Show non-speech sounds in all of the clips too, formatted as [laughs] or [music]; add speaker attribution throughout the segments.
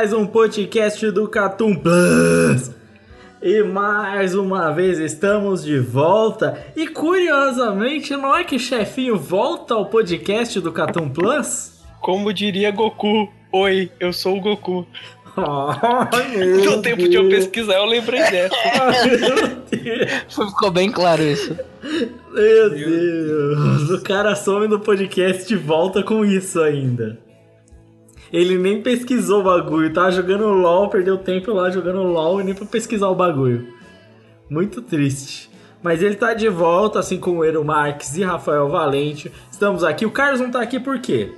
Speaker 1: Mais um podcast do Catum Plus. E mais uma vez estamos de volta. E curiosamente, não é que chefinho volta ao podcast do Catum Plus?
Speaker 2: Como diria Goku, oi, eu sou o Goku. [laughs] [laughs]
Speaker 1: Meu
Speaker 2: No tempo de eu
Speaker 1: Deus.
Speaker 2: pesquisar, eu lembrei dessa. [laughs]
Speaker 1: Meu Deus.
Speaker 3: Ficou bem claro isso.
Speaker 1: Meu Deus. O cara some no podcast e volta com isso ainda. Ele nem pesquisou o bagulho, tava jogando LOL, perdeu tempo lá jogando LOL e nem pra pesquisar o bagulho. Muito triste. Mas ele tá de volta, assim como Eero Marques e Rafael Valente. Estamos aqui. O Carlos não tá aqui por quê?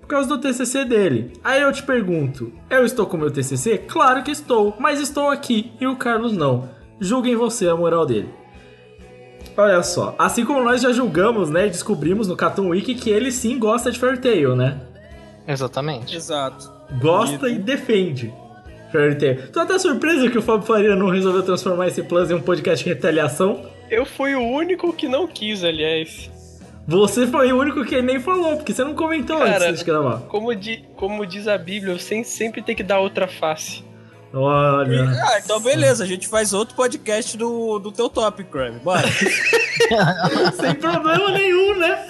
Speaker 1: Por causa do TCC dele. Aí eu te pergunto, eu estou com meu TCC? Claro que estou, mas estou aqui e o Carlos não. Julguem você a moral dele. Olha só, assim como nós já julgamos, né, descobrimos no Cartoon Week que ele sim gosta de Fairy Tail, né?
Speaker 3: Exatamente.
Speaker 4: Exato.
Speaker 1: Gosta e defende Fairy Tail. Tô até surpreso que o Fábio Faria não resolveu transformar esse Plus em um podcast de retaliação.
Speaker 2: Eu fui o único que não quis, aliás.
Speaker 1: Você foi o único que nem falou, porque você não comentou
Speaker 2: Cara,
Speaker 1: antes de gravar.
Speaker 2: Como, di- como diz a Bíblia, você sempre tem que dar outra face.
Speaker 1: Olha.
Speaker 4: Ah, então beleza, a gente faz outro podcast do, do teu top, Crab. Bora. [laughs]
Speaker 1: Sem problema nenhum, né?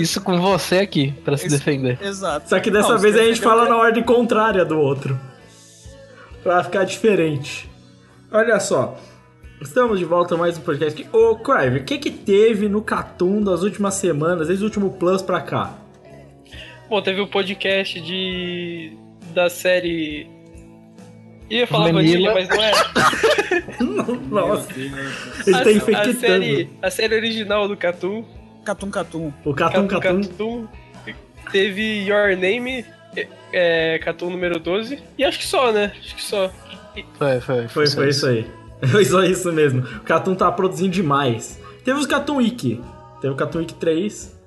Speaker 3: Isso com você aqui, pra se defender.
Speaker 4: Exato.
Speaker 1: Só que dessa
Speaker 4: Não,
Speaker 1: vez a gente fala
Speaker 4: o-
Speaker 1: na ordem contrária do outro. Pra ficar diferente. Olha só. Estamos de volta a mais um podcast. aqui. Ô, Crive, o que que teve no Catum das últimas semanas, desde o último Plus pra cá?
Speaker 2: Bom, teve o podcast de. da série. Ia falar
Speaker 3: Manila.
Speaker 2: Vanilla, mas não é. [laughs]
Speaker 1: Nossa, ele
Speaker 2: a,
Speaker 1: tá
Speaker 2: a
Speaker 1: infectando.
Speaker 2: série, a série original do Catum.
Speaker 4: Catum Catum.
Speaker 1: O Catum
Speaker 2: Catum
Speaker 1: Catum.
Speaker 2: Catum. Teve Your Name, é, Catum número 12. E acho que só, né? Acho que só.
Speaker 3: Foi, foi.
Speaker 1: Foi, foi isso aí. [laughs] Foi só isso mesmo. O Catum tá produzindo demais. Teve os Catum Week. Teve o Catum Week 3.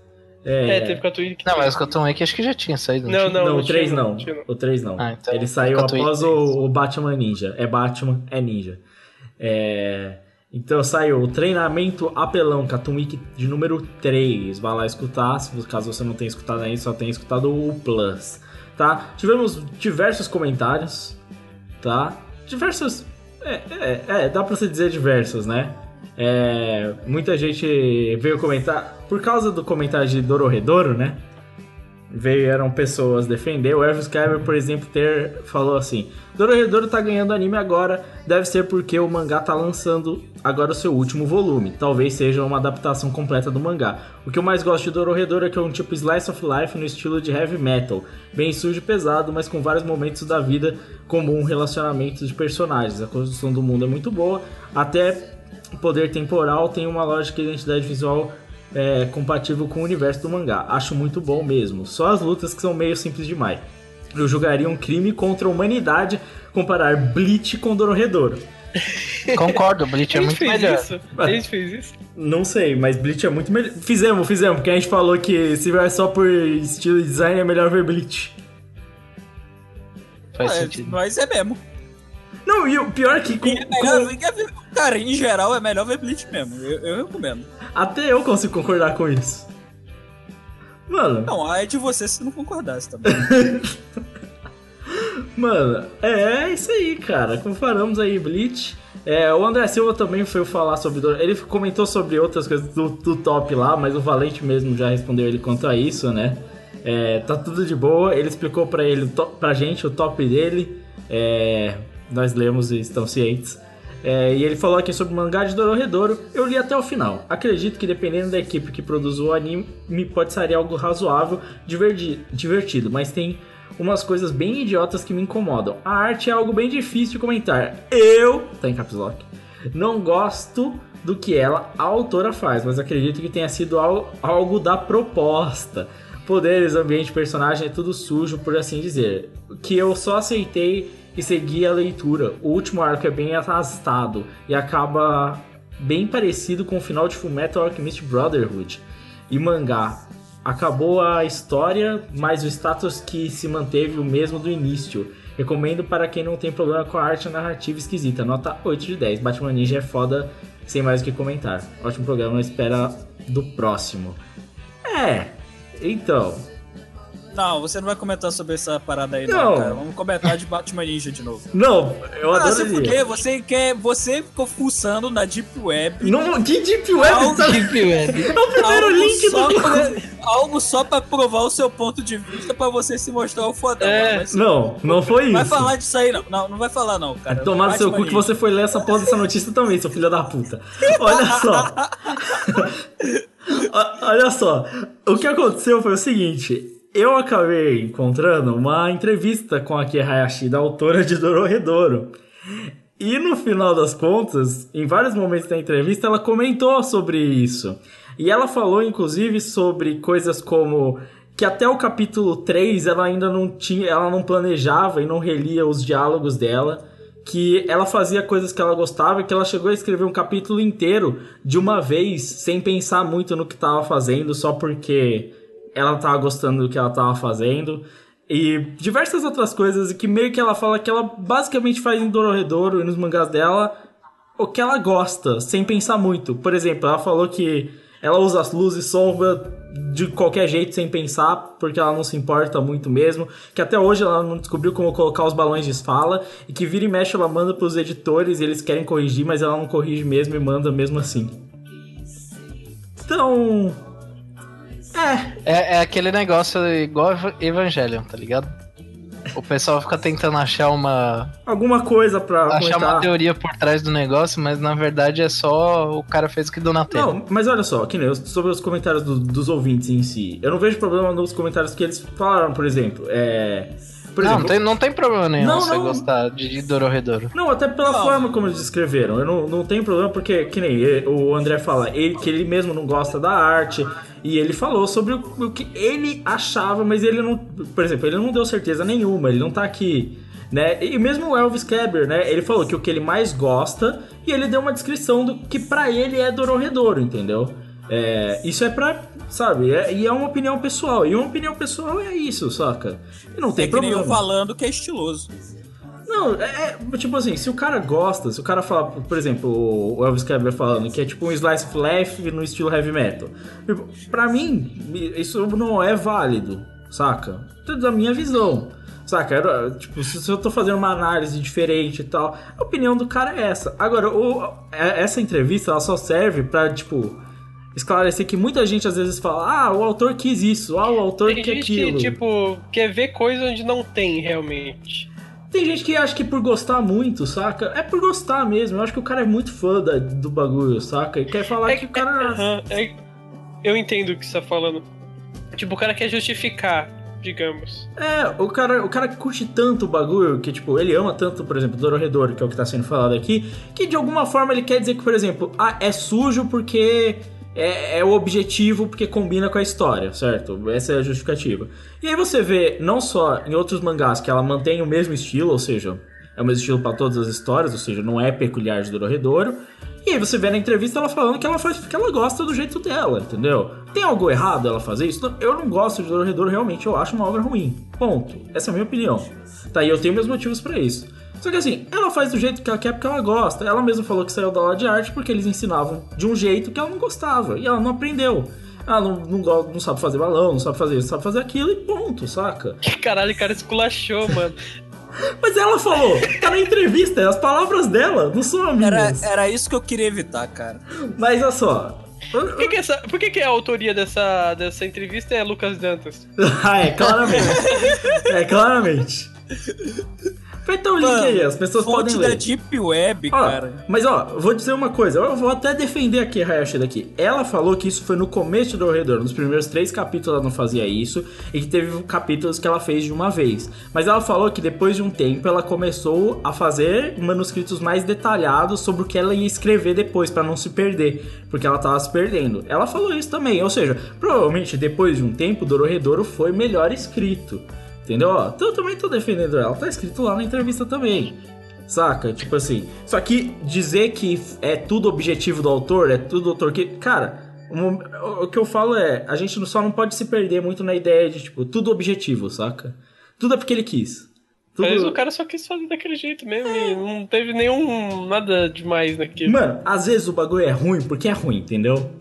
Speaker 2: É,
Speaker 1: É,
Speaker 2: teve Catum.
Speaker 3: Não, mas o Cartoon Week acho que já tinha saído.
Speaker 2: Não,
Speaker 3: tinha?
Speaker 1: Não, o
Speaker 2: tinha
Speaker 1: 3
Speaker 2: não,
Speaker 1: não.
Speaker 2: não.
Speaker 1: O 3 não.
Speaker 3: Ah, então
Speaker 1: Ele saiu
Speaker 3: Catum
Speaker 1: após
Speaker 3: 3.
Speaker 1: o, o Batman Ninja. É Batman, é Ninja. É, Então saiu o treinamento apelão, Catum Week de número 3. Vai lá escutar, caso você não tenha escutado ainda, só tenha escutado o Plus. Tá? Tivemos diversos comentários, tá? Diversos. É, é, é, dá pra se dizer diversos, né? É, muita gente veio comentar, por causa do comentário de Dororedoro, né? Vieram pessoas defender. O Elvis Kyber, por exemplo, ter falou assim: Dororedoro tá ganhando anime agora, deve ser porque o mangá tá lançando agora o seu último volume. Talvez seja uma adaptação completa do mangá. O que eu mais gosto de Dororedoro é que é um tipo slice of life no estilo de heavy metal, bem sujo e pesado, mas com vários momentos da vida comum, relacionamentos de personagens. A construção do mundo é muito boa, até poder temporal tem uma lógica e identidade visual é, compatível com o universo do mangá. Acho muito bom mesmo. Só as lutas que são meio simples demais. Eu julgaria um crime contra a humanidade comparar Bleach com Dororedoro. [laughs]
Speaker 3: Concordo, o Bleach é muito
Speaker 2: fez
Speaker 3: melhor.
Speaker 2: isso. A gente fez isso.
Speaker 1: Não sei, mas Bleach é muito melhor. Fizemos, fizemos, porque a gente falou que se vai só por estilo de design é melhor ver Bleach.
Speaker 3: Faz
Speaker 4: É,
Speaker 3: sentido.
Speaker 4: mas é mesmo.
Speaker 1: Não, e o pior é que com-
Speaker 4: É melhor-
Speaker 1: com-
Speaker 4: Cara, em geral é melhor ver Bleach mesmo. Eu, eu recomendo.
Speaker 1: até eu consigo concordar com isso. Mano,
Speaker 4: Não, aí é de você se não concordasse, bom? [laughs]
Speaker 1: Mano, é, é isso aí, cara. Comparamos aí Bleach. É, o André Silva também foi falar sobre. Ele comentou sobre outras coisas do, do top lá, mas o Valente mesmo já respondeu ele quanto a isso, né? É, tá tudo de boa. Ele explicou pra, ele, o to- pra gente o top dele. É, nós lemos e estamos cientes. É, e ele falou aqui sobre o mangá de Dororedoro. Eu li até o final. Acredito que dependendo da equipe que produz o anime, pode sair algo razoável, divertido, mas tem umas coisas bem idiotas que me incomodam. A arte é algo bem difícil de comentar. Eu, tá em caps lock, não gosto do que ela, a autora, faz, mas acredito que tenha sido al- algo da proposta. Poderes, ambiente, personagem é tudo sujo, por assim dizer. Que eu só aceitei e segui a leitura. O último arco é bem arrastado e acaba bem parecido com o final de Fullmetal Alchemist Brotherhood e mangá. Acabou a história, mas o status que se manteve o mesmo do início. Recomendo para quem não tem problema com a arte narrativa esquisita. Nota 8 de 10. Batman Ninja é foda, sem mais o que comentar. Ótimo programa, espera do próximo. É, então.
Speaker 4: Não, você não vai comentar sobre essa parada aí,
Speaker 1: Não.
Speaker 4: não, cara. Vamos comentar de Batman Ninja de novo.
Speaker 1: Não, eu
Speaker 4: Ah, fuder, você quer. Você ficou fuçando na Deep Web.
Speaker 1: Não, que Deep Web
Speaker 4: Algo
Speaker 1: tá...
Speaker 3: Deep Web. [laughs]
Speaker 1: É o primeiro
Speaker 4: algo
Speaker 1: link
Speaker 4: só
Speaker 1: do...
Speaker 4: pra- algo só pra provar o seu ponto de vista pra você se mostrar o fodão.
Speaker 2: É.
Speaker 4: Mas-
Speaker 1: Não, não foi isso.
Speaker 4: Vai falar disso aí, não. Não, não vai falar, não, cara.
Speaker 1: Tomar no seu cu
Speaker 4: Batman
Speaker 1: que
Speaker 4: Ninja.
Speaker 1: você foi ler essa porra dessa notícia também, seu filho da puta. Olha só. [laughs] [laughs] Olha só. O que aconteceu foi o seguinte. Eu acabei encontrando uma entrevista com a Aki Hayashi, da autora de Dororedoro. E no final das contas, em vários momentos da entrevista, ela comentou sobre isso. E ela falou, inclusive, sobre coisas como que até o capítulo 3 ela ainda não tinha, ela não planejava e não relia os diálogos dela, que ela fazia coisas que ela gostava que ela chegou a escrever um capítulo inteiro de uma vez, sem pensar muito no que estava fazendo, só porque ela tava gostando do que ela tava fazendo. E diversas outras coisas que meio que ela fala que ela basicamente faz em Dororedoro e nos mangás dela o que ela gosta, sem pensar muito. Por exemplo, ela falou que ela usa as luzes sombra de qualquer jeito, sem pensar, porque ela não se importa muito mesmo. Que até hoje ela não descobriu como colocar os balões de fala. E que vira e mexe ela manda pros editores e eles querem corrigir, mas ela não corrige mesmo e manda mesmo assim. Então. É,
Speaker 3: É, é aquele negócio igual Eva- Evangelion, tá ligado? O pessoal fica tentando achar uma.
Speaker 1: alguma coisa pra
Speaker 3: achar
Speaker 1: comentar.
Speaker 3: uma teoria por trás do negócio, mas na verdade é só o cara fez o que deu na tela.
Speaker 1: Não, mas olha só, eu- sobre os comentários do- dos ouvintes em si. Eu não vejo problema nos comentários que eles falaram, por exemplo. É. Por
Speaker 3: não,
Speaker 1: exemplo,
Speaker 3: não tem, não tem problema nenhum
Speaker 1: Não,
Speaker 3: você
Speaker 1: não.
Speaker 3: gostar de, de Dororedoro.
Speaker 1: Não, até pela
Speaker 4: Não.
Speaker 1: forma como eles descreveram. Eu não, não tenho problema porque, que nem ele- o André fala, ele, que ele mesmo não gosta da arte. E ele falou sobre o, o que ele achava, mas ele não. Por exemplo, ele não deu certeza nenhuma, ele não tá aqui. Né? E mesmo o Elvis Kleber, né? Ele falou que o que ele mais gosta e ele deu uma descrição do que pra ele é Dororedoro, entendeu? É, isso é pra, sabe? é- e é uma opinião pessoal. E uma opinião pessoal é isso, saca? E não tem
Speaker 4: É que
Speaker 1: problema.
Speaker 4: eu falando que é estiloso.
Speaker 1: Não, é, é, tipo assim, se o cara gosta, se o cara fala, por exemplo, o Elvis Kleber falando que é tipo um slice of life no estilo heavy metal. Tipo, Pra mim, isso não é válido, saca? Tudo da minha visão. Saca? Era, tipo, se se eu tô fazendo uma análise diferente e tal, a opinião do cara é essa. Agora, o, é- essa entrevista, ela só serve pra, tipo, esclarecer que muita gente às vezes fala, ah, o autor quis isso, ah, o autor
Speaker 2: Tem
Speaker 1: quer
Speaker 2: gente
Speaker 1: aquilo.
Speaker 2: que, tipo, quer ver coisa onde não tem realmente.
Speaker 1: Tem gente que acha que por gostar muito, saca? É por gostar mesmo. Eu acho que o cara é muito fã da- do bagulho, saca? E quer falar
Speaker 2: É
Speaker 1: que o cara.
Speaker 2: Aham, é- eu entendo o que você tá falando. Tipo, o cara quer justificar, digamos.
Speaker 1: É, o cara, o cara curte tanto o bagulho, que, tipo, ele ama tanto, por exemplo, Dororedor, que é o que tá sendo falado aqui, que de alguma forma ele quer dizer que, por exemplo, ah, é sujo porque é, é o objetivo, porque combina com a história, certo? Essa é a justificativa. E aí você vê, não só em outros mangás, que ela mantém o mesmo estilo, ou seja, é o mesmo estilo pra todas as histórias, ou seja, não é peculiar de Dororedoro. E aí você vê na entrevista ela falando que ela faz porque ela gosta do jeito dela, entendeu? Tem algo errado ela fazer isso? Eu não gosto de Dororedoro, realmente, eu acho uma obra ruim. Ponto. Essa é a minha opinião. Tá, e eu tenho meus motivos pra isso. Só que assim, ela faz do jeito que ela quer porque ela gosta. Ela mesma falou que saiu da aula de arte porque eles ensinavam de um jeito que ela não gostava. E ela não aprendeu. Ela não, não, não sabe fazer balão, não sabe fazer isso, sabe fazer aquilo e ponto, saca? [laughs]
Speaker 2: Caralho, o cara esculachou, mano.
Speaker 1: Mas ela falou, tá na entrevista, as palavras dela, não são
Speaker 4: Era,
Speaker 1: minhas.
Speaker 4: era isso que eu queria evitar, cara.
Speaker 1: Mas olha só.
Speaker 2: Por que, que, essa, por que, que a autoria dessa, dessa entrevista é Lucas Dantas? [laughs]
Speaker 1: ah, é, claramente. é, claramente. Vai ter o link aí, as pessoas podem
Speaker 4: da
Speaker 1: ler.
Speaker 4: Deep Web,
Speaker 1: Ó,
Speaker 4: cara.
Speaker 1: Mas ó, vou dizer uma coisa, eu vou até defender aqui a Hayashi daqui. Ela falou que isso foi no começo do Redor, nos primeiros três capítulos ela não fazia isso, e que teve capítulos que ela fez de uma vez. Mas ela falou que depois de um tempo ela começou a fazer manuscritos mais detalhados sobre o que ela ia escrever depois, pra não se perder, porque ela tava se perdendo. Ela falou isso também, ou seja, provavelmente depois de um tempo, Dororedoro foi melhor escrito. Entendeu? Ó, então eu também tô defendendo ela, tá escrito lá na entrevista também. Saca? Tipo assim. Só que dizer que é tudo objetivo do autor, é tudo do autor que. Cara, o, o que eu falo é, a gente só não pode se perder muito na ideia de, tipo, tudo objetivo, saca? Tudo é porque ele quis. Tudo...
Speaker 2: Às vezes o cara só quis fazer daquele jeito mesmo e não teve nenhum. nada demais naquilo.
Speaker 1: Mano, às vezes o bagulho é ruim porque é ruim, entendeu?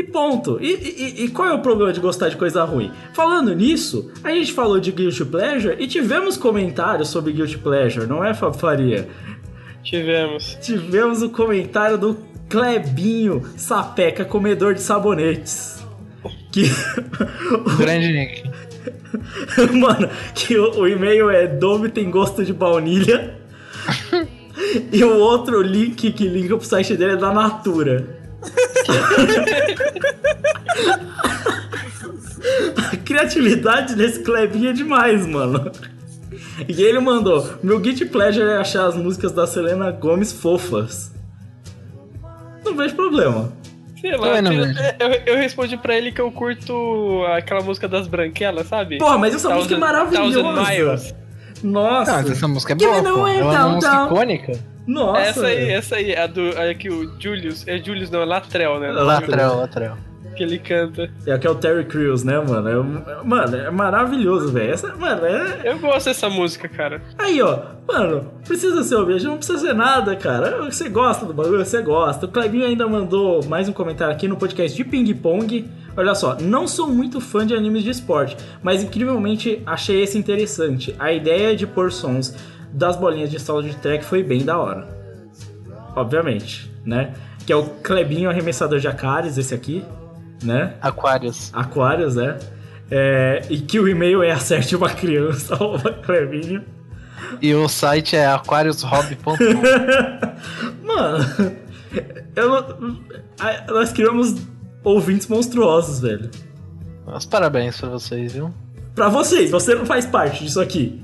Speaker 1: E ponto. E, e- e qual é o problema de gostar de coisa ruim? Falando nisso, a gente falou de Guilty Pleasure e tivemos comentários sobre Guilty Pleasure, não é, Faria?
Speaker 2: Tivemos.
Speaker 1: Tivemos o comentário do Clebinho Sapeca, comedor de sabonetes. Que. [laughs]
Speaker 3: Grande Nick. [laughs]
Speaker 1: Mano, que o, o e-mail é Dome tem gosto de baunilha. [laughs] e o outro link que linka pro site dele é da Natura. A [laughs] criatividade desse Clebinho é demais, mano. E ele mandou: Meu guilty pleasure é achar as músicas da Selena Gomes fofas. Não vejo problema.
Speaker 2: Sei lá,
Speaker 3: não
Speaker 2: eu, eu- eu respondi pra ele que eu curto aquela música das branquelas, sabe?
Speaker 1: Porra, mas essa música é
Speaker 2: Thousand- Thousand
Speaker 1: maravilhosa.
Speaker 2: Miles.
Speaker 1: Nossa.
Speaker 3: Não, essa música é boa, pô.
Speaker 1: way
Speaker 3: Ela é uma música icônica.
Speaker 1: Nossa.
Speaker 2: essa aí,
Speaker 1: velho.
Speaker 2: essa aí, a do. A que o Julius. É Julius, não, é Latrell, né?
Speaker 3: Latrell, Latrell.
Speaker 2: Que ele canta.
Speaker 1: É que é o Terry Crews, né, mano? É, mano, é maravilhoso, velho. Essa, mano, é.
Speaker 2: Eu gosto dessa música, cara.
Speaker 1: Aí, ó, mano, precisa ser objetivo, não precisa ser nada, cara. Você gosta do bagulho, você gosta. O Clebinho ainda mandou mais um comentário aqui no podcast de Ping Pong. Olha só, não sou muito fã de animes de esporte, mas incrivelmente achei esse interessante. A ideia de pôr sons das bolinhas de sala de track foi bem da hora. Obviamente, né? Que é o Clebinho arremessador de Acares, esse aqui, né?
Speaker 3: Aquarius.
Speaker 1: Aquários, né? É, e que o e-mail é acerte uma criança, [laughs] arroba Clebinho.
Speaker 3: E o site é aquariushobby.com. [laughs]
Speaker 1: Mano, não- nós criamos ouvintes monstruosos, velho.
Speaker 3: Mas parabéns pra vocês, viu?
Speaker 1: Pra vocês, você não faz parte disso aqui.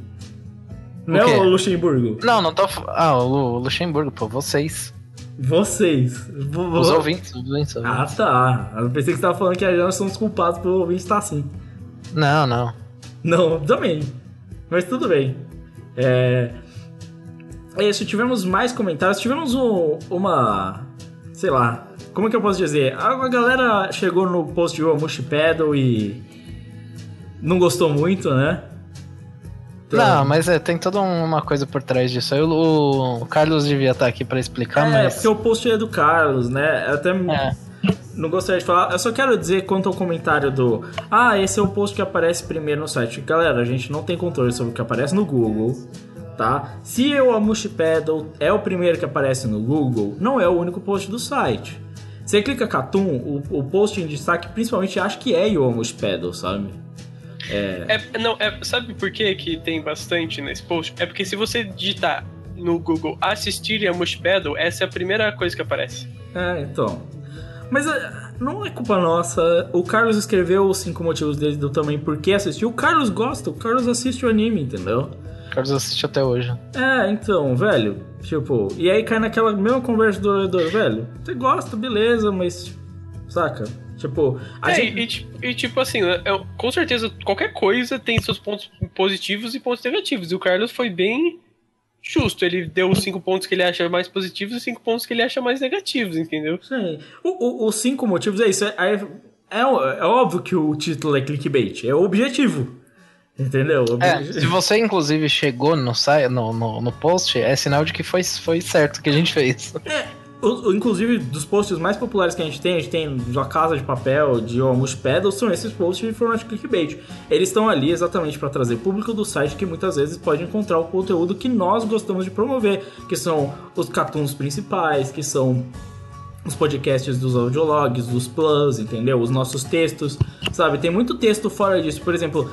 Speaker 1: Não é o Luxemburgo?
Speaker 3: Não, não tô. Ah, o Lu- Luxemburgo, pô, vocês.
Speaker 1: Vocês. Vo- vo-
Speaker 3: Os ouvintes, os ouvintes.
Speaker 1: Ah, tá. Eu pensei que você tava falando que nós somos culpados pelo ouvinte estar assim.
Speaker 3: Não, não.
Speaker 1: Não, também. Mas tudo bem. É. É isso, tivemos mais comentários. Tivemos um- uma. Sei lá. Como que eu posso dizer? A a galera chegou no post de Omushi Pedal e. Não gostou muito, né? Então-
Speaker 3: Não, mas é, tem toda uma coisa por trás disso. Aí o, o Carlos devia estar aqui pra explicar,
Speaker 1: É,
Speaker 3: mas.
Speaker 1: porque o post é do Carlos, né? Eu até
Speaker 3: É.
Speaker 1: não gostaria de falar. Eu só quero dizer quanto ao comentário do. Ah, esse é o post que aparece primeiro no site. Galera, a gente não tem controle sobre o que aparece no Google, tá? Se o Amushi Pedal é o primeiro que aparece no Google, não é o único post do site. Você clica Catum, o, o post em destaque principalmente acho que é Yomush Pedal, sabe?
Speaker 2: É, não, é, sabe por que que tem bastante nesse post? É porque se você digitar no Google assistir a Mush essa é a primeira coisa que aparece.
Speaker 1: É, então. Mas é, não é culpa nossa. O Carlos escreveu os cinco motivos dele do também por que assistiu. O Carlos gosta, o Carlos assiste o anime, entendeu?
Speaker 3: O Carlos assiste até hoje.
Speaker 1: É, então, velho. Tipo, e aí cai naquela mesma conversa do orador, velho. Você gosta, beleza, mas. Saca? Tipo, a
Speaker 2: É,
Speaker 1: gente.
Speaker 2: e, e tipo assim, né, com certeza qualquer coisa tem seus pontos positivos e pontos negativos. E o Carlos foi bem justo. Ele deu os cinco pontos que ele acha mais positivos e cinco pontos que ele acha mais negativos, entendeu?
Speaker 1: Sim. O- o- os cinco motivos é isso. É, é, é, é óbvio que o título é clickbait. É o objetivo. Entendeu? O
Speaker 3: É, se você inclusive chegou no, no, no, no post, é sinal de que foi, foi certo que a gente fez.
Speaker 1: O- o- inclusive, dos posts mais populares que a gente tem, a gente tem da Casa de Papel, de Almost Pedal, são esses posts de formato de clickbait. Eles estão ali exatamente para trazer público do site que muitas vezes pode encontrar o conteúdo que nós gostamos de promover, que são os cartoons principais, que são os podcasts dos audiologs, dos plus, entendeu? Os nossos textos, sabe? Tem muito texto fora disso. Por exemplo,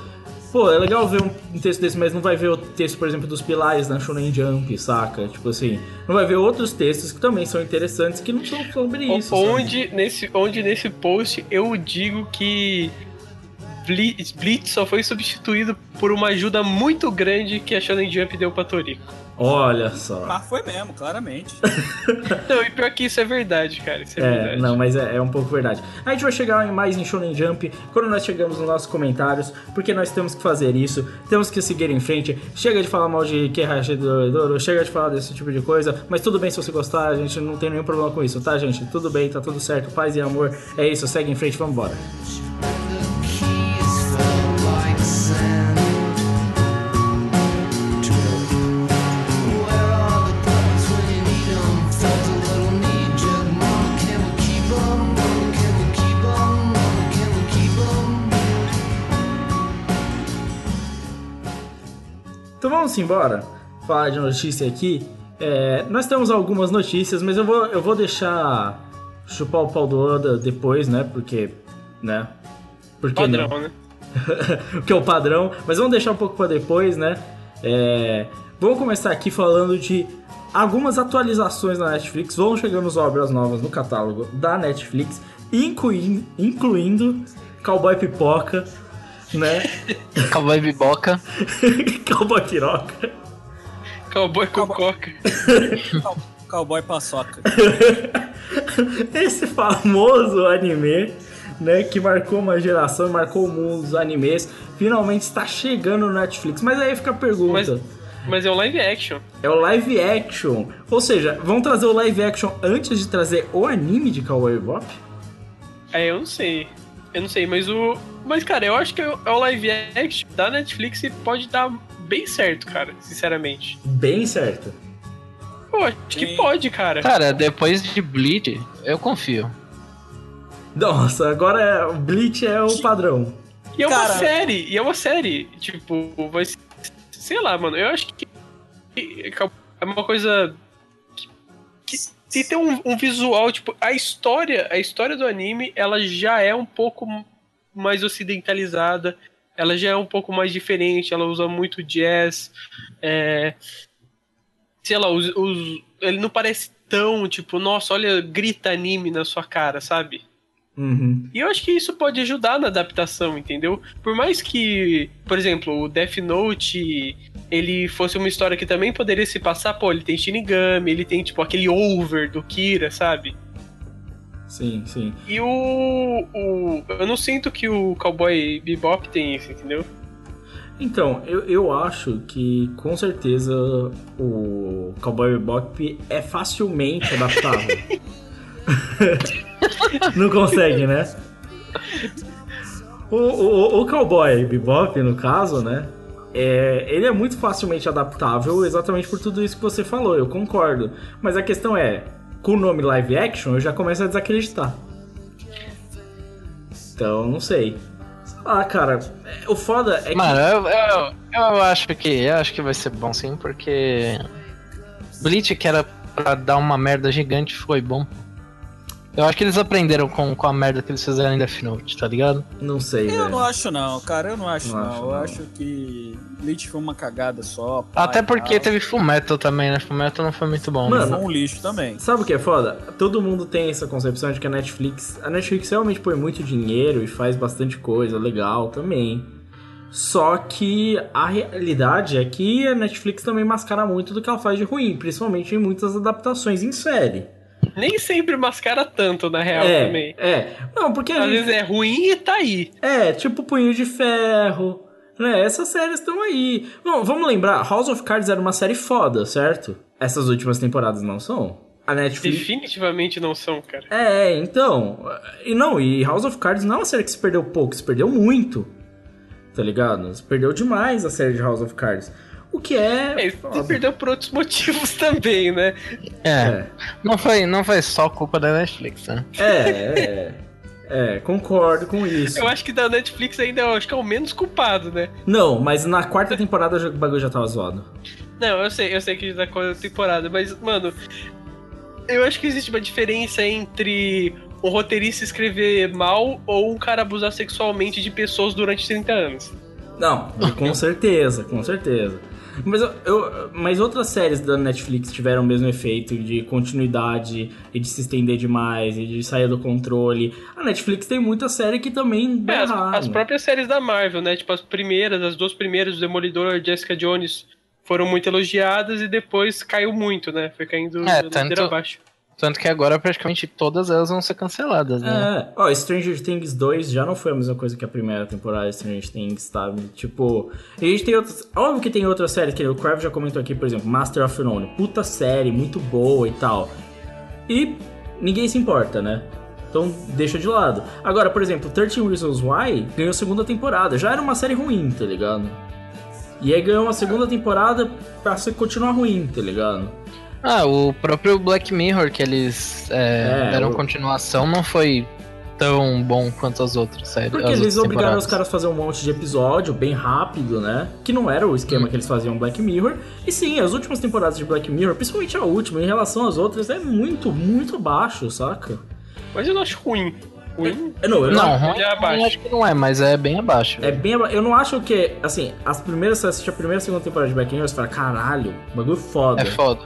Speaker 1: pô, é legal ver um, texto desse, mas não vai ver o texto, por exemplo, dos pilares da Shonen Jump, saca? Tipo assim, não vai ver outros textos que também são interessantes que não são sobre isso. sabe?
Speaker 2: onde, nesse, onde nesse post eu digo que Blitz só foi substituído por uma ajuda muito grande que a Shonen Jump deu pra Toriko.
Speaker 1: Olha só.
Speaker 4: Mas foi mesmo, claramente. [laughs]
Speaker 2: Não, e pior que isso é verdade, cara. Isso é,
Speaker 1: É,
Speaker 2: verdade.
Speaker 1: não, mas é, é um pouco verdade. A gente vai chegar em mais em Shonen Jump quando nós chegamos nos nossos comentários, porque nós temos que fazer isso, temos que seguir em frente. Chega de falar mal de Keihashi do Doro, chega de falar desse tipo de coisa, mas tudo bem se você gostar, a gente não tem nenhum problema com isso, tá, gente? Tudo bem, tá tudo certo, paz e amor. É isso, segue em frente, vamos embora. Vamos embora falar de notícia aqui. É, nós temos algumas notícias, mas eu vou, eu vou deixar chupar o pau do Oda depois, né? Porque, né? Porque
Speaker 2: Padrão,
Speaker 1: não?
Speaker 2: né? [laughs]
Speaker 1: que é o padrão, mas vamos deixar um pouco para depois, né? É, vamos começar aqui falando de algumas atualizações na Netflix. Vão chegando as obras novas no catálogo da Netflix, incluindo, incluindo Cowboy Pipoca, né? [laughs]
Speaker 3: Cowboy Biboca. [laughs]
Speaker 1: Cowboy Piroca.
Speaker 2: Cowboy com coca.
Speaker 4: Cow- [laughs] Cowboy paçoca.
Speaker 1: Esse famoso anime, né, que marcou uma geração, marcou o mundo dos animes, finalmente está chegando no Netflix. Mas aí fica a pergunta.
Speaker 2: Mas, mas é um live action.
Speaker 1: É o live action. Ou seja, vão trazer o live action antes de trazer o anime de Cowboy Bebop?
Speaker 2: É, eu não sei. Eu não sei, mas o. Mas, cara, eu acho que é o live action da Netflix e pode dar bem certo, cara, sinceramente.
Speaker 1: Bem certo.
Speaker 2: Pô, acho que pode, cara.
Speaker 3: Cara, depois de Bleach, eu confio.
Speaker 1: Nossa, agora é- o Bleach é o padrão.
Speaker 2: E é uma
Speaker 4: Cara-
Speaker 2: série, e é uma série. Tipo, vai ser. Sei lá, mano, eu acho que. É uma coisa. Que, que tem um, um visual, tipo, a história, a história do anime, ela já é um pouco mais ocidentalizada. Ela já é um pouco mais diferente, ela usa muito jazz. É, sei lá, os, os- ele não parece tão, tipo, nossa, olha, grita anime na sua cara, sabe?
Speaker 1: Uhum.
Speaker 2: E eu acho que isso pode ajudar na adaptação, entendeu? Por mais que, por exemplo, o Death Note ele fosse uma história que também poderia se passar, pô, ele tem Shinigami, ele tem tipo aquele over do Kira, sabe?
Speaker 1: Sim, sim.
Speaker 2: E o, o eu não sinto que o Cowboy Bebop tem isso, entendeu?
Speaker 1: Então, eu, eu acho que com certeza o Cowboy Bebop é facilmente adaptável. [laughs] [laughs] Não consegue, né? O, o, o Cowboy Bebop, no caso, né? É, ele é muito facilmente adaptável exatamente por tudo isso que você falou, eu concordo. Mas a questão é, com o nome live action, eu já começo a desacreditar. Então, não sei. Lá, cara. O foda é que.
Speaker 3: Mano, eu, eu, eu acho que eu acho que vai ser bom sim, porque Bleach que era pra dar uma merda gigante foi bom. Eu acho que eles aprenderam com, com a merda que eles fizeram em Death Note, tá ligado?
Speaker 1: Não sei,
Speaker 4: Eu
Speaker 1: velho.
Speaker 4: não acho não, cara, eu não acho
Speaker 1: Não
Speaker 4: não.
Speaker 1: acho,
Speaker 4: eu
Speaker 1: não.
Speaker 4: acho que Bleach foi uma cagada só. pá,
Speaker 3: Até porque
Speaker 4: tal.
Speaker 3: teve Fullmetal também, né? Fullmetal não foi muito bom.
Speaker 1: Mano,
Speaker 3: né?
Speaker 4: Foi um lixo também.
Speaker 1: Sabe o que é foda? Todo mundo tem essa concepção de que a Netflix. A Netflix realmente põe muito dinheiro e faz bastante coisa legal também. Só que a realidade é que a Netflix também mascara muito do que ela faz de ruim, principalmente em muitas adaptações em série.
Speaker 2: Nem sempre mascara tanto, na real,
Speaker 1: é,
Speaker 2: também.
Speaker 1: é. Não, porque a
Speaker 2: Às
Speaker 1: gente.
Speaker 2: vezes é ruim e tá aí.
Speaker 1: É, tipo Punho de Ferro. Né? Essas séries estão aí. Bom, vamos lembrar, House of Cards era uma série foda, certo? Essas últimas temporadas não são? A Netflix.
Speaker 2: Definitivamente não são, cara.
Speaker 1: É, então. E não, e House of Cards não é uma série que se perdeu pouco, se perdeu muito. Tá ligado? Se perdeu demais a série de House of Cards. O que é.
Speaker 2: É, se perdeu por outros motivos [laughs] também, né?
Speaker 3: É,
Speaker 1: É,
Speaker 3: não foi, não foi só culpa da Netflix, né?
Speaker 1: é, é. É, concordo com isso.
Speaker 2: Eu acho que da Netflix ainda eu acho que é o menos culpado, né?
Speaker 1: Não, mas na quarta temporada o bagulho já tava zoado.
Speaker 2: Não, eu sei, eu sei que da quarta temporada, mas, mano, eu acho que existe uma diferença entre um roteirista escrever mal ou um cara abusar sexualmente de pessoas durante 30 anos.
Speaker 1: Não, com certeza, com certeza. Mas, eu, eu- mas outras séries da Netflix tiveram o mesmo efeito de continuidade e de se estender demais e de sair do controle. A Netflix tem muita série que também
Speaker 2: É, as, as próprias séries da Marvel, né? Tipo, as primeiras, as duas primeiras, o Demolidor e Jessica Jones, foram muito elogiadas e depois caiu muito, né? Foi caindo
Speaker 3: É, tanto-
Speaker 2: abaixo.
Speaker 3: Tanto que agora praticamente todas elas vão ser canceladas, né?
Speaker 1: É, ó, Stranger Things 2 já não foi a mesma coisa que a primeira temporada de Stranger Things, sabe? Tipo, e a gente tem outras. Óbvio que tem outras séries que o Krav já comentou aqui, por exemplo, Master of None. Puta série, muito boa e tal. E ninguém se importa, né? Então deixa de lado. Agora, por exemplo, 13 Reasons Why ganhou segunda temporada. Já era uma série ruim, tá ligado? E aí ganhou uma segunda temporada pra continuar ruim, tá ligado?
Speaker 3: Ah, o próprio Black Mirror que eles é,
Speaker 1: É,
Speaker 3: deram
Speaker 1: o-
Speaker 3: continuação não foi tão bom quanto as outras séries.
Speaker 1: Porque
Speaker 3: as
Speaker 1: eles obrigaram os
Speaker 3: temporadas.
Speaker 1: caras a fazer um monte de episódio bem rápido, né? Que não era o esquema que eles faziam Black Mirror. E sim, as últimas temporadas de Black Mirror, principalmente a última, em relação às outras, é muito, muito baixo, saca?
Speaker 2: Mas eu não acho ruim. Ruim?
Speaker 1: É, não, eu
Speaker 3: Não,
Speaker 1: não.
Speaker 2: é abaixo.
Speaker 3: acho que não é, mas é bem abaixo.
Speaker 1: É bem. aba- Eu não acho que. Assim, as primeiras. Você assiste a primeira e segunda temporada de Black Mirror, você fala, caralho, bagulho foda.
Speaker 3: É foda.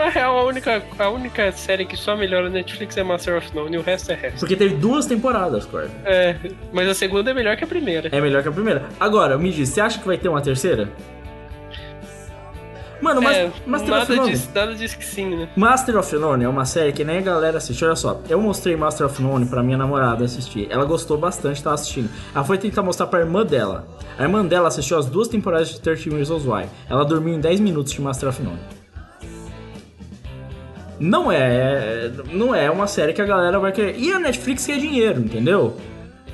Speaker 2: Na [laughs] real, a única, a única série que só melhora na Netflix é Master of None e o resto é resto.
Speaker 1: Porque teve duas temporadas, Corvo.
Speaker 2: É, mas a segunda é melhor que a primeira.
Speaker 1: É melhor que a primeira. Agora, me diz, você acha que vai ter uma terceira? Mano, mas
Speaker 2: é,
Speaker 1: Master of
Speaker 2: nada,
Speaker 1: None.
Speaker 2: diz, nada diz que sim, né?
Speaker 1: Master of None é uma série que nem a galera assiste. Olha só, eu mostrei Master of None pra minha namorada assistir. Ela gostou bastante, tava assistindo. Ela foi tentar mostrar pra irmã dela. A irmã dela assistiu as duas temporadas de 13 Reasons Why. Ela dormiu em 10 minutos de Master of None. Não é, não é uma série que a galera vai querer. E a Netflix quer dinheiro, entendeu?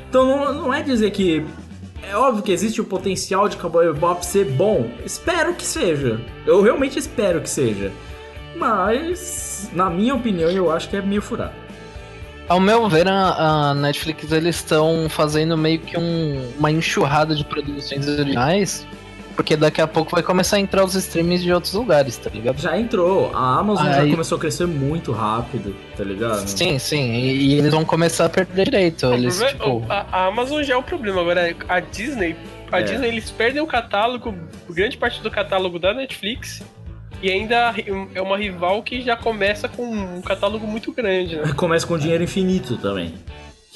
Speaker 1: Então não, não é dizer que. É óbvio que existe o potencial de Cowboy Bebop ser bom. Espero que seja. Eu realmente espero que seja. Mas, na minha opinião, eu acho que é meio furado.
Speaker 3: Ao meu ver, a, a Netflix eles estão fazendo meio que um- uma enxurrada de produções originais, porque daqui a pouco vai começar a entrar os streams de outros lugares, tá ligado?
Speaker 1: Já entrou, a Amazon já
Speaker 3: Aí-
Speaker 1: começou a crescer muito rápido, tá ligado?
Speaker 3: Sim, sim, e, e eles vão começar a perder direito. Eles,
Speaker 2: O
Speaker 3: tipo,
Speaker 2: problema- a, a Amazon já é o problema. Agora, a Disney, a
Speaker 1: É.
Speaker 2: Disney, eles perdem o catálogo, grande parte do catálogo da Netflix. E ainda é uma rival que já começa com um catálogo muito grande, né?
Speaker 1: Começa com dinheiro infinito também.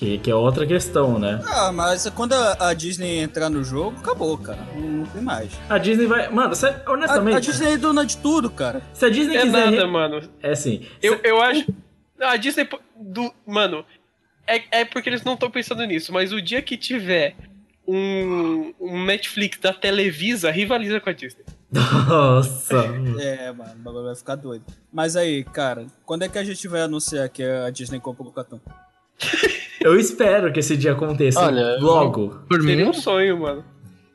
Speaker 1: Que, que é outra questão, né?
Speaker 4: Ah, mas quando a, a Disney entrar no jogo, acabou, cara. Não, não tem mais.
Speaker 1: A Disney vai. Mano, cê-
Speaker 4: A,
Speaker 1: honestamente,
Speaker 4: a Disney é dona de tudo, cara.
Speaker 1: se a Disney
Speaker 2: É
Speaker 1: quiser.
Speaker 2: nada, mano.
Speaker 1: É assim.
Speaker 2: Eu,
Speaker 1: se-
Speaker 2: eu acho. A Disney. Do, mano, é, é porque eles não estão pensando nisso, mas o dia que tiver um, um Netflix da Televisa, rivaliza com a Disney. [laughs]
Speaker 1: Nossa.
Speaker 4: É, mano, o bagulho vai ficar doido. Mas aí, cara, quando é que a gente vai anunciar que a Disney compra o cartão? [laughs]
Speaker 1: Eu espero que esse dia aconteça
Speaker 3: Olha,
Speaker 1: logo.
Speaker 3: por mim,
Speaker 2: um sonho, mano.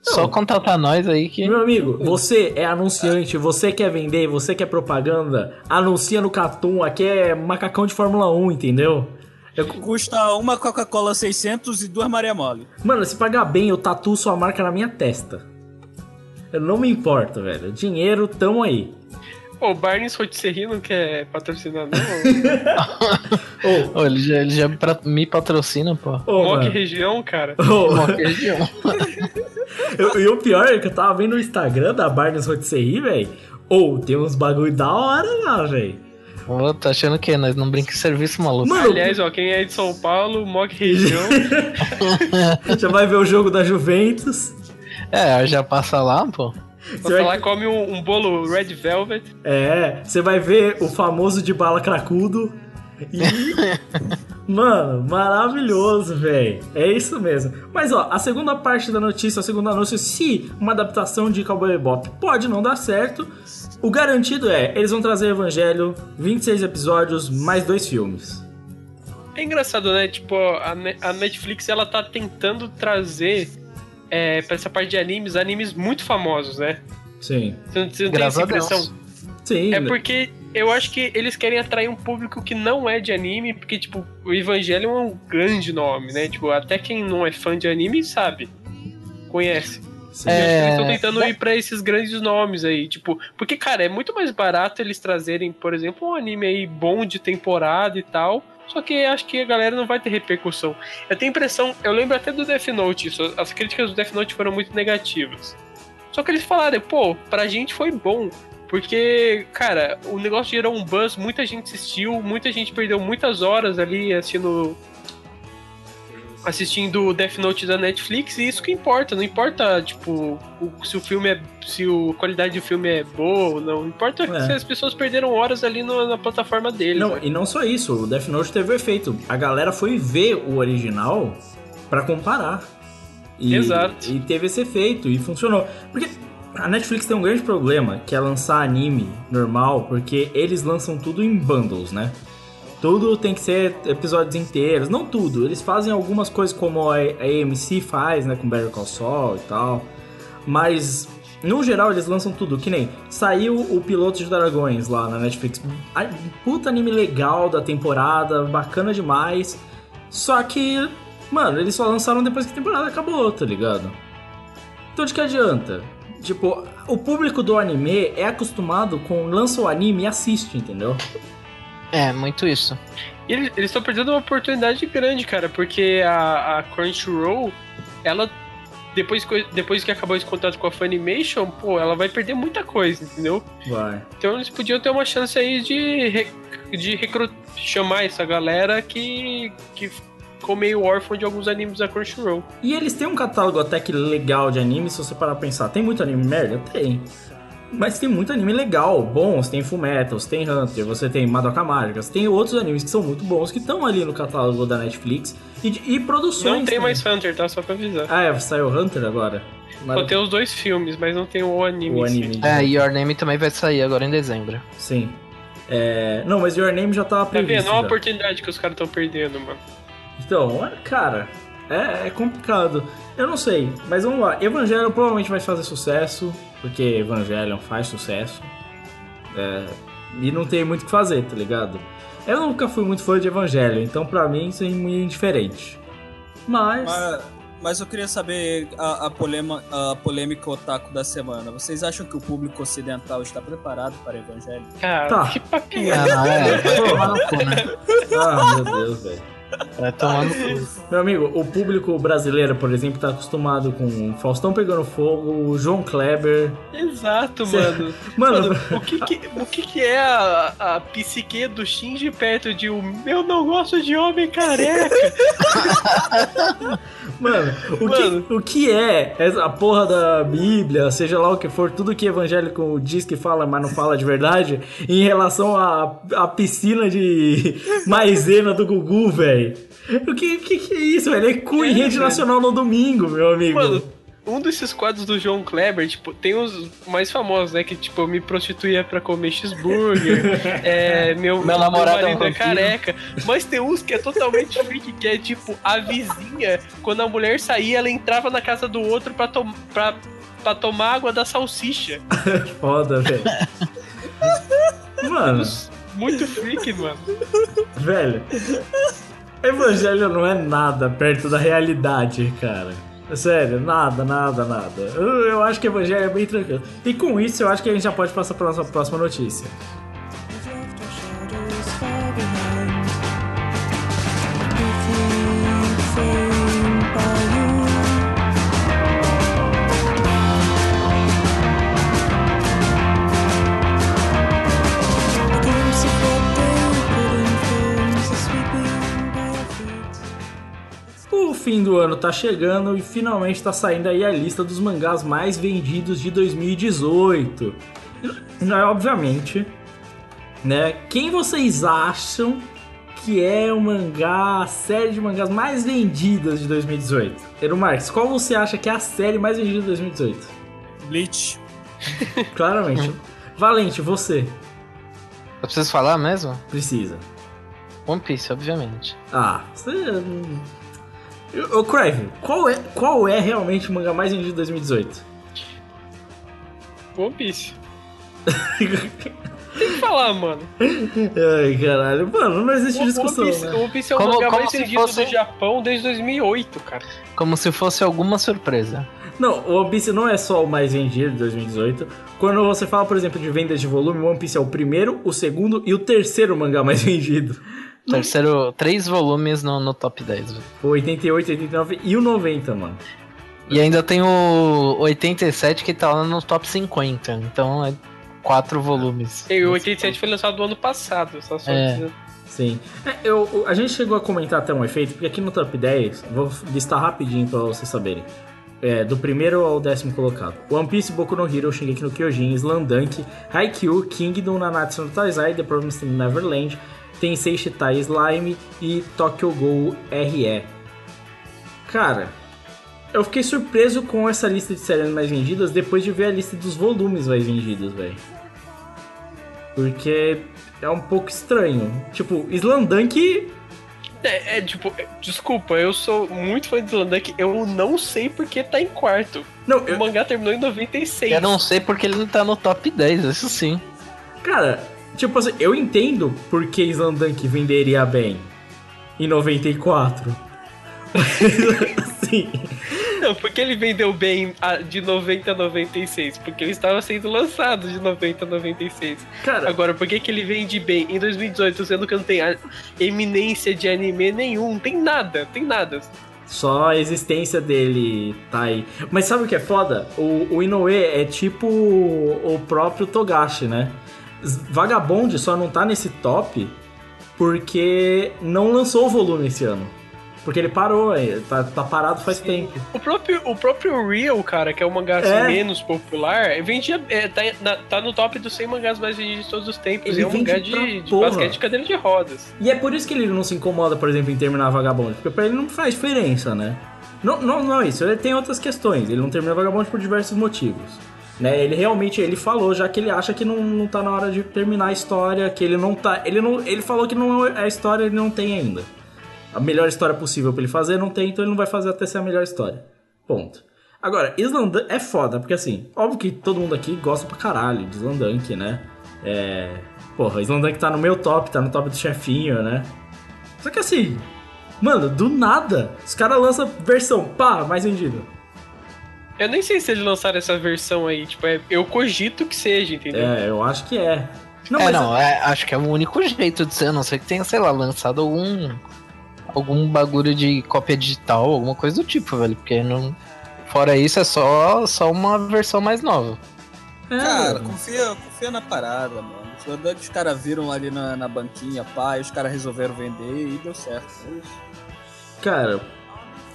Speaker 3: só contatar nós aí que.
Speaker 1: Meu amigo, você é anunciante, você quer vender, você quer propaganda, anuncia no Catum, aqui é macacão de Fórmula 1, entendeu? Eu-
Speaker 4: Custa uma Coca-Cola 600 e duas Maria Mole.
Speaker 1: mano, se pagar bem, eu tatuo sua marca na minha testa. Eu não me importo, velho. Dinheiro, tamo aí.
Speaker 2: Pô, o Barnes Rotisserie não quer patrocinar, não? [laughs]
Speaker 1: Ô,
Speaker 3: Ô, ele já, ele já pra- me patrocina, pô.
Speaker 1: ô,
Speaker 2: Mock região, cara.
Speaker 1: Ô,
Speaker 3: Qualquer região. [laughs]
Speaker 1: eu- E o pior é que eu tava vendo o Instagram da Barnes Rotisserie, velho. Ou tem uns bagulho da hora lá, velho.
Speaker 3: Ô, tá achando que nós não brinca em serviço, maluco?
Speaker 1: Mano,
Speaker 2: Aliás, ó, quem é de São Paulo, Mock região. [laughs]
Speaker 1: já vai ver o jogo da Juventus.
Speaker 3: É, já passa lá, pô.
Speaker 1: Você
Speaker 2: Você lá
Speaker 1: vai,
Speaker 2: come um, um bolo Red Velvet.
Speaker 1: é, você vai ver o famoso de bala cracudo. E. [laughs] Mano, maravilhoso, velho. É isso mesmo. Mas ó, a segunda parte da notícia, a segunda anúncio, se uma adaptação de Cowboy Bebop pode não dar certo, o garantido é, eles vão trazer Evangelho, 26 episódios, mais dois filmes.
Speaker 2: É engraçado, né? Tipo, a Netflix ela tá tentando trazer é, pra essa parte de animes, animes muito famosos, né?
Speaker 1: Sim.
Speaker 2: Você não, você não tem essa impressão?
Speaker 1: Sim.
Speaker 2: É porque eu acho que eles querem atrair um público que não é de anime, porque, tipo, o Evangelion é um grande nome, né? Tipo, até quem não é fã de anime sabe. Conhece.
Speaker 1: sim.
Speaker 2: E eu acho que
Speaker 3: É,
Speaker 2: eles estão tentando ir pra esses grandes nomes aí, tipo, porque, cara, é muito mais barato eles trazerem, por exemplo, um anime aí bom de temporada e tal, Só que acho que a galera não vai ter repercussão. Eu tenho impressão, eu lembro até do Death Note, isso, as críticas do Death Note foram muito negativas. Só que eles falaram, pô, pra gente foi bom. Porque, cara, o negócio gerou um buzz, muita gente assistiu, muita gente perdeu muitas horas ali assistindo. Assistindo o Death Note da Netflix, e isso que importa, não importa, tipo, o- se o filme é. se a qualidade do filme é boa ou não. Importa
Speaker 1: É.
Speaker 2: se as pessoas perderam horas ali no- na plataforma deles.
Speaker 1: Não,
Speaker 2: né?
Speaker 1: e não só isso, o Death Note teve o efeito. A galera foi ver o original pra comparar. E,
Speaker 2: Exato.
Speaker 1: E teve esse efeito e funcionou. Porque a Netflix tem um grande problema, que é lançar anime normal, porque eles lançam tudo em bundles, né? Tudo tem que ser episódios inteiros, não tudo. Eles fazem algumas coisas como a AMC faz, né, com Better Call Saul e tal. Mas no geral eles lançam tudo, que nem saiu o piloto de Dragões lá na Netflix. Puta anime legal da temporada, bacana demais. Só que, mano, eles só lançaram depois que a temporada acabou, tá ligado? Então de que adianta? Tipo, o público do anime é acostumado com lança o anime e assiste, entendeu?
Speaker 3: É, muito isso.
Speaker 2: E eles estão perdendo uma oportunidade grande, cara, porque a, a Crunchyroll, ela. Depois, que- depois que acabou esse contato com a Funimation, pô, ela vai perder muita coisa, entendeu?
Speaker 1: Vai.
Speaker 2: Então eles podiam ter uma chance aí de, de recru- chamar essa galera que, que ficou meio órfão de alguns animes da Crunchyroll.
Speaker 1: E eles têm um catálogo até que legal de anime, se você parar pra pensar. Tem muito anime merda? Tem. Mas tem muito anime legal, bons. Tem Fullmetals, tem Hunter, você tem Madoka Mágicas. Tem outros animes que são muito bons, que estão ali no catálogo da Netflix. E, e produções
Speaker 2: Não tem
Speaker 1: também.
Speaker 2: mais Hunter, tá? Só pra avisar.
Speaker 1: Ah, é, saiu Hunter agora?
Speaker 2: Só tem os dois filmes, mas não tem o anime.
Speaker 1: o anime.
Speaker 3: É, Your Name também vai sair agora em dezembro.
Speaker 1: Sim. É, Não, mas Your Name já tava
Speaker 2: Tá
Speaker 1: previsto.
Speaker 2: vendo? Olha a
Speaker 1: já.
Speaker 2: oportunidade que os caras estão perdendo, mano.
Speaker 1: Então, é, cara, é, é complicado. Eu não sei, mas vamos lá. Evangelion provavelmente vai fazer sucesso, porque Evangelion faz sucesso. É, e não tem muito o que fazer, tá ligado? Eu nunca fui muito fã de Evangelho, então pra mim isso é muito indiferente. Mas.
Speaker 4: Mas, mas eu queria saber a, a, polema, a polêmica otaku da semana. Vocês acham que o público ocidental está preparado para o evangelho?
Speaker 2: Cara,
Speaker 1: Tá.
Speaker 2: que papinho.
Speaker 3: Ah, não, é. Vai tomar no cu, né?
Speaker 1: Ah, meu Deus, velho.
Speaker 3: Vai tomar no cu.
Speaker 1: Meu amigo, o público brasileiro, por exemplo, tá acostumado com Faustão pegando fogo, João Kleber.
Speaker 2: Exato,
Speaker 1: Cê-
Speaker 2: mano. [laughs]
Speaker 1: Mano,
Speaker 2: Mano, o que que, o que, que é a, a psique do Shinji perto de um eu não gosto de homem careca? [laughs]
Speaker 1: Mano, o,
Speaker 2: Mano.
Speaker 1: Que, o que é essa porra da Bíblia, seja lá o que for, tudo que evangélico diz que fala, mas não fala de verdade, em relação à, à piscina de [laughs] maisena do Gugu, velho? O que, que, que é isso, velho? É cu em
Speaker 2: É,
Speaker 1: rede
Speaker 2: velho.
Speaker 1: nacional no domingo, meu amigo.
Speaker 2: Mano, um desses quadros do João Kleber, tipo, tem os mais famosos, né? Que, tipo, eu me prostituía pra comer cheeseburger. [laughs] é, meu,
Speaker 3: Meu namorado é um
Speaker 2: é careca. Mas tem uns que é totalmente freak, que é tipo, a vizinha, quando a mulher saía, ela entrava na casa do outro pra, tom pra, pra tomar água da salsicha. [laughs]
Speaker 1: Foda, velho. [laughs] Mano,
Speaker 2: Muito freak, mano.
Speaker 1: velho. Evangelho não é nada perto da realidade, cara. Sério, nada, nada, nada. Eu, eu acho que Evangelho é bem tranquilo. E com isso, eu acho que a gente já pode passar para nossa próxima notícia. O fim do ano tá chegando e finalmente tá saindo aí a lista dos mangás mais vendidos de 2018. E não é obviamente, né? Quem vocês acham que é o mangá, a série de mangás mais vendidas de 2018? Eru Marques, qual você acha que é a série mais vendida de 2018?
Speaker 4: Bleach. [laughs]
Speaker 1: Claramente. Valente, você
Speaker 3: Eu preciso falar mesmo?
Speaker 1: precisa.
Speaker 3: One Piece, obviamente.
Speaker 1: Ah, você. Ô, Crave, qual é, qual é realmente o mangá mais vendido de 2018?
Speaker 2: One Piece. [laughs] Tem que falar, mano.
Speaker 1: Ai, caralho. Mano, não existe
Speaker 2: One
Speaker 1: discussão,
Speaker 2: Piece,
Speaker 1: né?
Speaker 2: One Piece é o
Speaker 3: Como-
Speaker 2: mangá
Speaker 3: como
Speaker 2: mais vendido
Speaker 3: fosse-
Speaker 2: do Japão desde 2008, cara.
Speaker 3: Como se fosse alguma surpresa.
Speaker 1: Não, o One Piece não é só o mais vendido de 2018. Quando você fala, por exemplo, de vendas de volume, o One Piece é o primeiro, o segundo e o terceiro mangá mais [laughs] vendido.
Speaker 3: Terceiro, três volumes no, no top 10. velho.
Speaker 1: O 88, 89 e o 90, mano.
Speaker 3: E ainda tem o 87 que tá lá no top 50. Então é quatro volumes.
Speaker 2: E o 87 foi lançado no ano passado, só só
Speaker 3: É.
Speaker 2: dizendo.
Speaker 1: Sim. É, eu, a gente chegou a comentar até um efeito, porque aqui no top 10, vou listar rapidinho pra vocês saberem. É, do primeiro ao décimo colocado. One Piece, Boku no Hero, Shingeki no Kyojin, Slandank, Haikyuu, Kingdom, Nanatsu no Taizai, The Promised Neverland, Tensei Shitai Slime e Tokyo Ghoul RE. Cara, eu fiquei surpreso com essa lista de séries mais vendidas depois de ver a lista dos volumes mais vendidos, velho. Porque é um pouco estranho. Tipo, Slandank
Speaker 2: É, é, tipo, é, desculpa, eu sou muito fã de Slandank, eu não sei porque tá em quarto.
Speaker 1: Não,
Speaker 2: O
Speaker 1: eu,
Speaker 2: mangá terminou em 96.
Speaker 3: Eu não sei porque ele não tá no top 10, isso sim.
Speaker 1: cara, tipo assim, eu entendo porque Slandank venderia bem em 94. Mas, assim,
Speaker 2: Não, porque ele vendeu bem de 90 a 96? Porque ele estava sendo lançado de 90 a 96.
Speaker 1: cara,
Speaker 2: Agora, por que, que ele vende bem em 2018, sendo que não tem eminência de anime nenhum? Não tem nada, tem nada.
Speaker 1: só a existência dele tá aí. Mas sabe o que é foda? O, o Inoue é tipo o, o próprio Togashi, né? Vagabond só não tá nesse top porque não lançou o volume esse ano. Porque ele parou, aí, tá, tá parado faz tempo.
Speaker 2: O próprio, o próprio Real, cara, que é o mangá assim,
Speaker 1: É.
Speaker 2: menos popular, vendia, é, tá, na- tá no top dos 100 mangás mais vendidos de todos os tempos.
Speaker 1: Ele
Speaker 2: e é um mangá de, de basquete de cadeira de rodas.
Speaker 1: E é por isso que ele não se incomoda, por exemplo, em terminar Vagabond. Porque pra ele não faz diferença, né? Não, não, não é isso. Ele tem outras questões. Ele não termina Vagabond por diversos motivos. Né? Ele realmente, ele falou já que ele acha que não, não tá na hora de terminar a história, que ele não tá... Ele, não, ele falou que não é a história ele não tem ainda. A melhor história possível pra ele fazer não tem, então ele não vai fazer até ser a melhor história. Ponto. Agora, Islandan é foda, porque assim, óbvio que todo mundo aqui gosta pra caralho de Islandank, né? É. Porra, Islandank tá no meu top, tá no top do chefinho, né? Só que assim, mano, do nada, os caras lançam versão, pá, mais vendida.
Speaker 2: Eu nem sei se eles lançaram essa versão aí, tipo, é- eu cogito que seja, entendeu?
Speaker 1: É, eu acho que é. Não,
Speaker 3: é,
Speaker 1: mas
Speaker 3: não, é, acho que é o único jeito de ser, a não ser que tenha, sei lá, lançado algum. algum bagulho de cópia digital, alguma coisa do tipo, velho. Porque não. Fora isso, é só, só uma versão mais nova.
Speaker 1: é,
Speaker 4: Cara, confia, confia na parada, mano. Os caras viram ali na, na banquinha, pá, e os caras resolveram vender e deu certo. É isso.
Speaker 1: cara,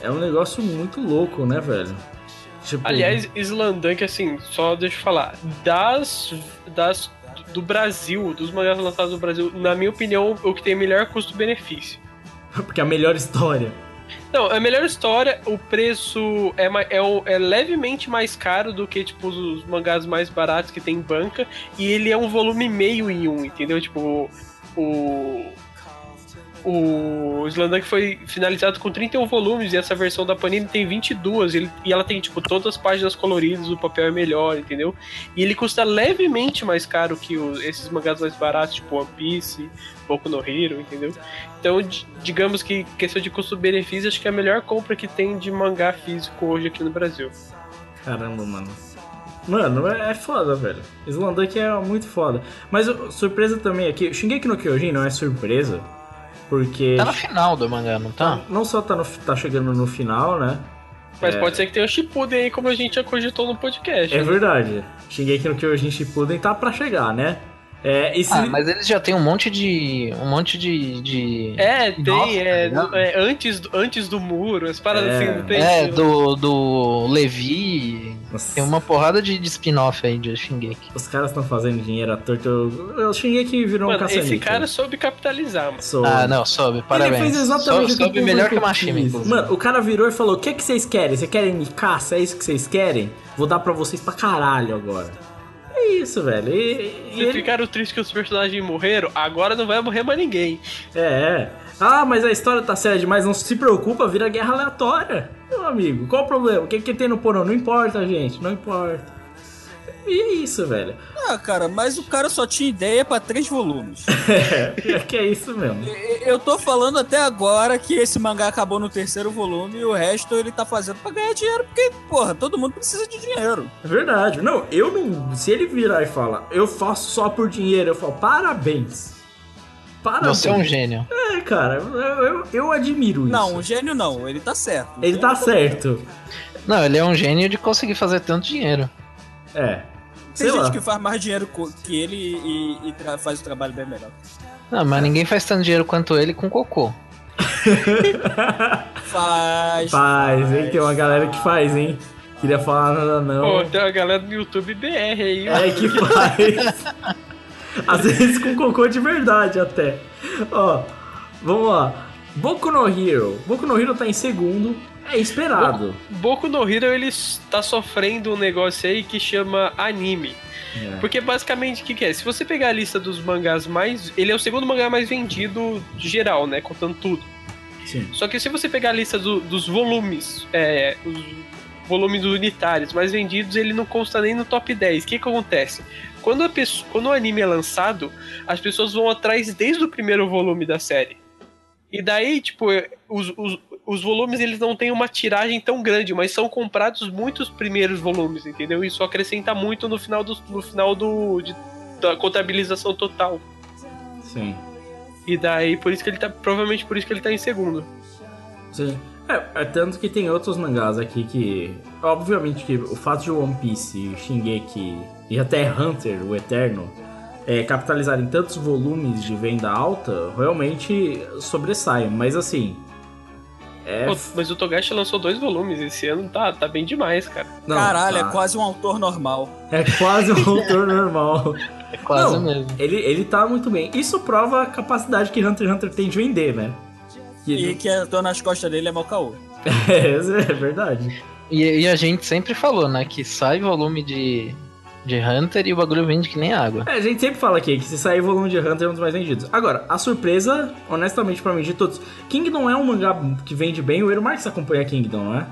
Speaker 1: é um negócio muito louco, né, velho? Tipo,
Speaker 2: Aliás, Slandank, assim, só deixa eu falar, das, das do Brasil, dos mangás lançados no Brasil, na minha opinião, o que tem melhor custo-benefício. [laughs]
Speaker 1: porque é a melhor história.
Speaker 2: Não, a melhor história, o preço é, é, é levemente mais caro do que, tipo, os, os mangás mais baratos que tem em banca. E ele é um volume meio em um, entendeu? Tipo, o. O Slandank foi finalizado com 31 volumes e essa versão da Panini tem 22. Ele, e ela tem, tipo, todas as páginas coloridas, o papel é melhor, entendeu? E ele custa levemente mais caro que os- esses mangás mais baratos, tipo One Piece, Boku no Hero, entendeu? Então, di- digamos que questão de custo-benefício, acho que é a melhor compra que tem de mangá físico hoje aqui no Brasil.
Speaker 1: Caramba, mano. Mano, é é foda, velho. Slandank é muito foda. Mas o- surpresa também aqui, Shingeki no Kyojin não é surpresa, porque
Speaker 3: Tá no final do mangá, não tá?
Speaker 1: não só tá, no, tá chegando no final, né?
Speaker 2: Mas
Speaker 1: É.
Speaker 2: pode ser que tenha o Shippuden aí, como a gente já cogitou no podcast.
Speaker 1: É
Speaker 2: né?
Speaker 1: verdade. Shingeki no Kyojin Shippuden tá pra chegar, né? É, e se...
Speaker 3: Ah, mas eles já tem um monte de. um monte de. de...
Speaker 2: É, tem,
Speaker 3: Nossa,
Speaker 2: é,
Speaker 3: tá
Speaker 2: é, antes, do- antes do muro, as paradas
Speaker 1: É.
Speaker 2: assim, não tem?
Speaker 3: É, do, do Levi.
Speaker 1: Nossa,
Speaker 3: Tem uma porrada de, de spin-off aí de Shingeki.
Speaker 1: Os caras estão fazendo dinheiro à torta. Eu- O Shingeki virou um
Speaker 2: Mano, esse cara soube capitalizar, mano.
Speaker 1: Sou-
Speaker 3: Ah, não, soube, parabéns.
Speaker 1: Ele fez exatamente
Speaker 3: soube,
Speaker 1: o que
Speaker 3: soube melhor que o Mashima, inclusive.
Speaker 1: Mano, o cara virou e falou: O que, que vocês querem? Vocês querem me caça? É isso que vocês querem? Vou dar pra vocês pra caralho agora. Isso, velho. E, e
Speaker 2: Se
Speaker 1: ele-
Speaker 2: ficaram tristes que os personagens morreram, agora não vai morrer mais ninguém.
Speaker 1: É, é. Ah, mas a história tá séria demais, não se preocupa, vira guerra aleatória. Meu amigo, qual o problema? O que, que tem no porão? Não importa, gente, não importa. E é isso, velho.
Speaker 4: Ah, cara, mas o cara só tinha ideia pra três volumes. [laughs]
Speaker 1: É, que é isso mesmo.
Speaker 4: Eu tô falando até agora que esse mangá acabou no terceiro volume e o resto ele tá fazendo pra ganhar dinheiro, porque, porra, todo mundo precisa de dinheiro.
Speaker 1: É verdade. Não, eu não. Se ele virar e falar, eu faço só por dinheiro, eu falo, parabéns. Parabéns.
Speaker 3: Você é um gênio.
Speaker 1: É, cara, eu, eu, eu admiro isso.
Speaker 4: Não, um gênio não, ele tá certo.
Speaker 1: Ele tá certo.
Speaker 3: Não, ele é um gênio de conseguir fazer tanto dinheiro.
Speaker 1: É.
Speaker 4: Tem
Speaker 1: Sei
Speaker 4: gente
Speaker 1: lá.
Speaker 4: que faz mais dinheiro que ele e, e faz o trabalho bem melhor.
Speaker 3: Não, mas ninguém faz tanto dinheiro quanto ele com cocô. [laughs]
Speaker 4: Faz.
Speaker 1: Faz, hein? Tem uma galera que faz, hein? Queria falar nada não.
Speaker 2: Pô, tem uma galera do YouTube BR aí.
Speaker 1: É que faz. [laughs] Às vezes com cocô de verdade até. Ó, vamos lá. Boku no Hero. Boku no Hero tá em segundo. É esperado.
Speaker 2: Boku no Hero ele está sofrendo um negócio aí que chama anime.
Speaker 1: É.
Speaker 2: Porque basicamente o que, que é? Se você pegar a lista dos mangás mais. Ele é o segundo mangá mais vendido geral, né? Contando tudo.
Speaker 1: Sim.
Speaker 2: Só que se você pegar a lista do- dos volumes, é, os volumes unitários mais vendidos, ele não consta nem no top 10. O que, que acontece? Quando, a pessoa, quando o anime é lançado, as pessoas vão atrás desde o primeiro volume da série. E daí, tipo, os, os, os volumes eles não têm uma tiragem tão grande, mas são comprados muitos primeiros volumes, entendeu? Isso acrescenta muito no final do, no final do, de- da contabilização total.
Speaker 1: Sim.
Speaker 2: E daí, por isso que ele tá. Provavelmente por isso que ele tá em segundo.
Speaker 1: Sim. É, é tanto que tem outros mangás aqui que. Obviamente que o fato de One Piece, Shingeki e até Hunter, o Eterno, é, capitalizarem tantos volumes de venda alta, realmente sobressaem. Mas assim. É.
Speaker 2: Pô, mas o Togashi lançou dois volumes esse ano, tá, tá bem demais, cara.
Speaker 1: não,
Speaker 4: Caralho,
Speaker 1: tá.
Speaker 4: é quase um autor normal.
Speaker 1: É quase um autor normal.
Speaker 3: É quase
Speaker 1: Não,
Speaker 3: mesmo.
Speaker 1: Ele, ele tá muito bem. Isso prova a capacidade que Hunter x Hunter tem de vender, né? Que
Speaker 4: E que a dor nas costas dele é mau caô. [laughs]
Speaker 1: é, é verdade.
Speaker 3: E, e a gente sempre falou, né, que sai volume de, de Hunter e o bagulho vende que nem água.
Speaker 1: É, a gente sempre fala aqui que se sair volume de Hunter é um dos mais vendidos. Agora, a surpresa, honestamente, pra mim, de todos. Kingdom é um mangá que vende bem. O Eero Marx acompanha Kingdom, não é?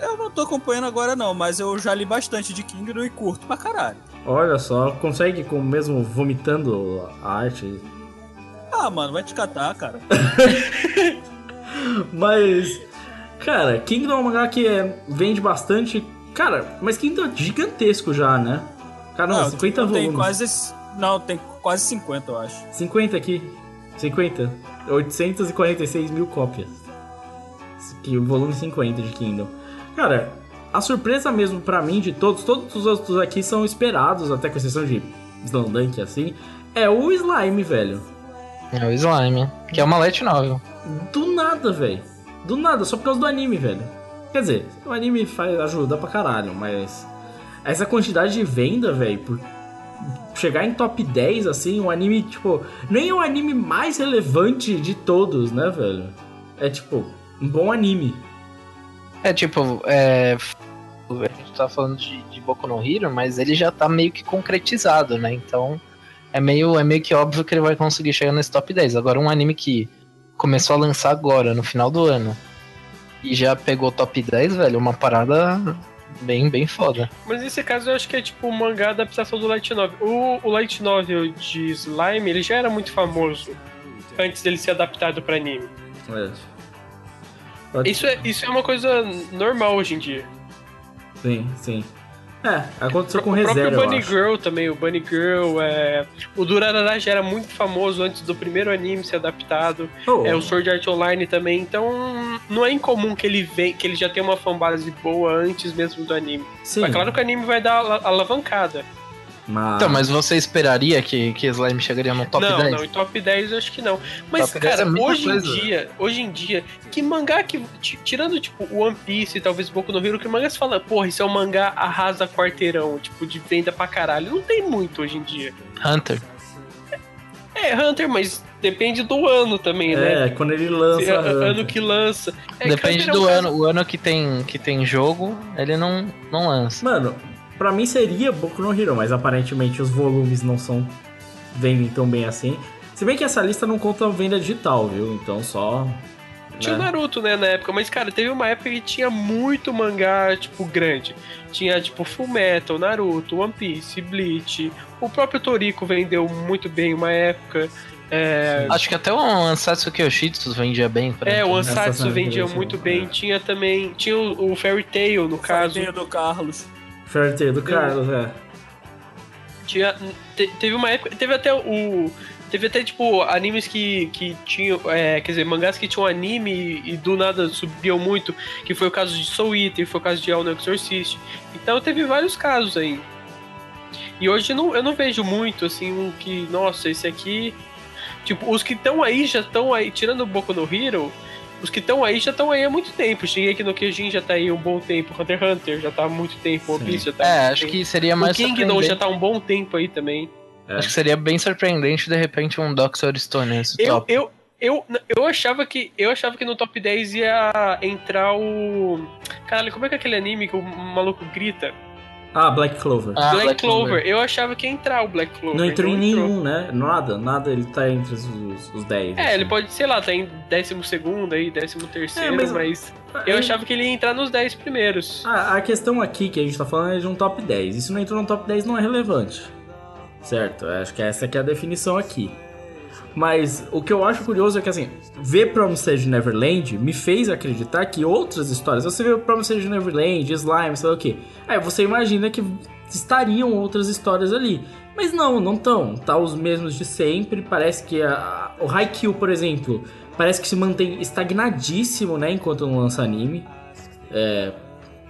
Speaker 4: Eu não tô acompanhando agora não, mas eu já li bastante de Kingdom e curto pra caralho.
Speaker 1: Olha só, consegue com mesmo vomitando a arte.
Speaker 4: Ah, mano, vai te catar, cara. [laughs]
Speaker 1: Mas, cara, Kingdom é um mangá que é, vende bastante. Cara, mas Kingdom é gigantesco já, né? Cara, não,
Speaker 4: Não,
Speaker 1: 50
Speaker 4: tem
Speaker 1: volumes.
Speaker 4: quase. Não, tem quase 50, eu acho.
Speaker 1: 50 aqui. 50. 846 mil cópias. Que o volume 50 de Kingdom. Cara, a surpresa mesmo pra mim de todos, todos os outros aqui são esperados, até com exceção de Slandunk assim, é o Slime, velho.
Speaker 3: É o Slime, que é uma light novel.
Speaker 1: Do nada, velho. Do nada, só por causa do anime, velho. Quer dizer, o anime faz, ajuda pra caralho, mas essa quantidade de venda, velho, por chegar em top 10, assim, um anime, tipo, nem é o anime mais relevante de todos, né, velho? É tipo, um bom anime.
Speaker 3: É tipo, é. A gente tá falando de, de Boku no Hero, mas ele já tá meio que concretizado, né? Então é meio, é meio que óbvio que ele vai conseguir chegar nesse top 10. Agora, um anime que começou a lançar agora, no final do ano, e já pegou top 10, velho, uma parada bem, bem foda.
Speaker 2: Mas nesse caso eu acho que é tipo um mangá adaptação do Light Novel. O, o Light Novel de Slime, ele já era muito famoso antes dele ser adaptado pra anime.
Speaker 1: É.
Speaker 2: Isso é, isso é uma coisa normal hoje em dia.
Speaker 1: Sim, sim. É, aconteceu com
Speaker 2: o
Speaker 1: reserva,
Speaker 2: próprio
Speaker 1: eu
Speaker 2: Bunny. Girl também, o Bunny Girl, é... o Durarara já era muito famoso antes do primeiro anime ser adaptado,
Speaker 1: Oh,
Speaker 2: é o Sword Art Online também, então não é incomum que ele vem, que ele já tenha uma fanbase boa antes mesmo do anime.
Speaker 1: sim,
Speaker 2: Mas claro que o anime vai dar ala- alavancada.
Speaker 1: Mas...
Speaker 3: Então, mas você esperaria que, que Slime chegaria no top
Speaker 2: não,
Speaker 3: 10?
Speaker 2: não, em top 10 eu acho que não. Mas,
Speaker 3: Top 10
Speaker 2: cara,
Speaker 3: é
Speaker 2: hoje
Speaker 3: coisa.
Speaker 2: em dia, hoje em dia, que mangá que. ti- Tirando, tipo, One Piece e talvez Boku no Hero, que mangá você fala, porra, isso é um mangá arrasa quarteirão, tipo, de venda pra caralho. Não tem muito hoje em dia.
Speaker 3: Hunter.
Speaker 2: É, Hunter, mas depende do ano também, né?
Speaker 1: É, quando ele lança.
Speaker 2: Se-
Speaker 1: Hunter.
Speaker 2: ano que lança. É
Speaker 3: Depende
Speaker 2: Hunter é um
Speaker 3: do
Speaker 2: caso-
Speaker 3: ano. O ano que tem, que tem jogo, ele não, não lança.
Speaker 1: Mano, pra mim seria Boku no Hero, mas aparentemente os volumes não são vendem tão bem assim. Se bem que essa lista não conta venda digital, viu? Então só.
Speaker 2: Tinha o
Speaker 1: né?
Speaker 2: Naruto, né, na época, mas, cara, teve uma época que tinha muito mangá, tipo, grande. Tinha, tipo, Full Metal, Naruto, One Piece, Bleach. O próprio Toriko vendeu muito bem uma época. É,
Speaker 3: Acho que até o Ansatsu Kyoshitsu vendia bem. Pra
Speaker 2: é, o Ansatsu vendia muito
Speaker 1: é.
Speaker 2: bem. Tinha também. Tinha o, o Fairy Tail, no caso.
Speaker 4: Sorteio do Carlos.
Speaker 1: Tail do Carlos, é.
Speaker 2: Tinha, te- teve uma época. Teve até o. Teve até, tipo, animes que, que tinham. É, quer dizer, mangás que tinham anime e, e do nada subiam muito, que foi o caso de Soul Eater, foi o caso de All Exorcist. Então teve vários casos aí. E hoje não, eu não vejo muito, assim, um que, nossa, esse aqui. Tipo, os que estão aí já estão aí, tirando o Boku no Hero, os que estão aí já estão aí há muito tempo. Cheguei aqui no Kyojin já tá aí um bom tempo, Hunter x Hunter já tá há muito tempo, One
Speaker 1: Sim.
Speaker 2: Piece já tá
Speaker 3: É,
Speaker 2: muito
Speaker 3: acho
Speaker 2: tempo.
Speaker 3: que seria
Speaker 2: O
Speaker 3: mais
Speaker 2: Kingdom
Speaker 3: surpreendente.
Speaker 2: já tá há um bom tempo aí também.
Speaker 1: É.
Speaker 3: Acho que seria bem surpreendente de repente um Doctor Stone nesse
Speaker 2: Eu,
Speaker 3: top.
Speaker 2: eu, eu, eu achava que eu achava que no top 10 ia entrar o. Caralho, como é que é aquele anime que o maluco grita?
Speaker 1: Ah, Black Clover.
Speaker 3: Ah,
Speaker 2: Black,
Speaker 3: Black
Speaker 2: Clover.
Speaker 3: Clover.
Speaker 2: Eu achava que ia entrar o Black Clover.
Speaker 1: não entrou em nenhum, né? Nada, nada, ele tá entre os, os 10.
Speaker 2: É,
Speaker 1: assim.
Speaker 2: ele pode, sei lá, tá em 12 aí, 13 terceiro,
Speaker 1: É, mas-
Speaker 2: mas, eu
Speaker 1: É,
Speaker 2: achava que ele ia entrar nos 10 primeiros.
Speaker 1: A, a questão aqui que a gente tá falando é de um top 10. Isso não entrou no top 10 não é relevante. Certo? Eu Acho que essa aqui é a definição aqui. Mas o que eu acho curioso é que, assim, ver Promised Neverland me fez acreditar que outras histórias... Você vê Promised Neverland, Slime, sei lá o quê. Aí você imagina que estariam outras histórias ali. Mas não, não estão. Tá os mesmos de sempre. Parece que a, o Haikyuu, por exemplo, parece que se mantém estagnadíssimo, né? Enquanto não lança anime. É,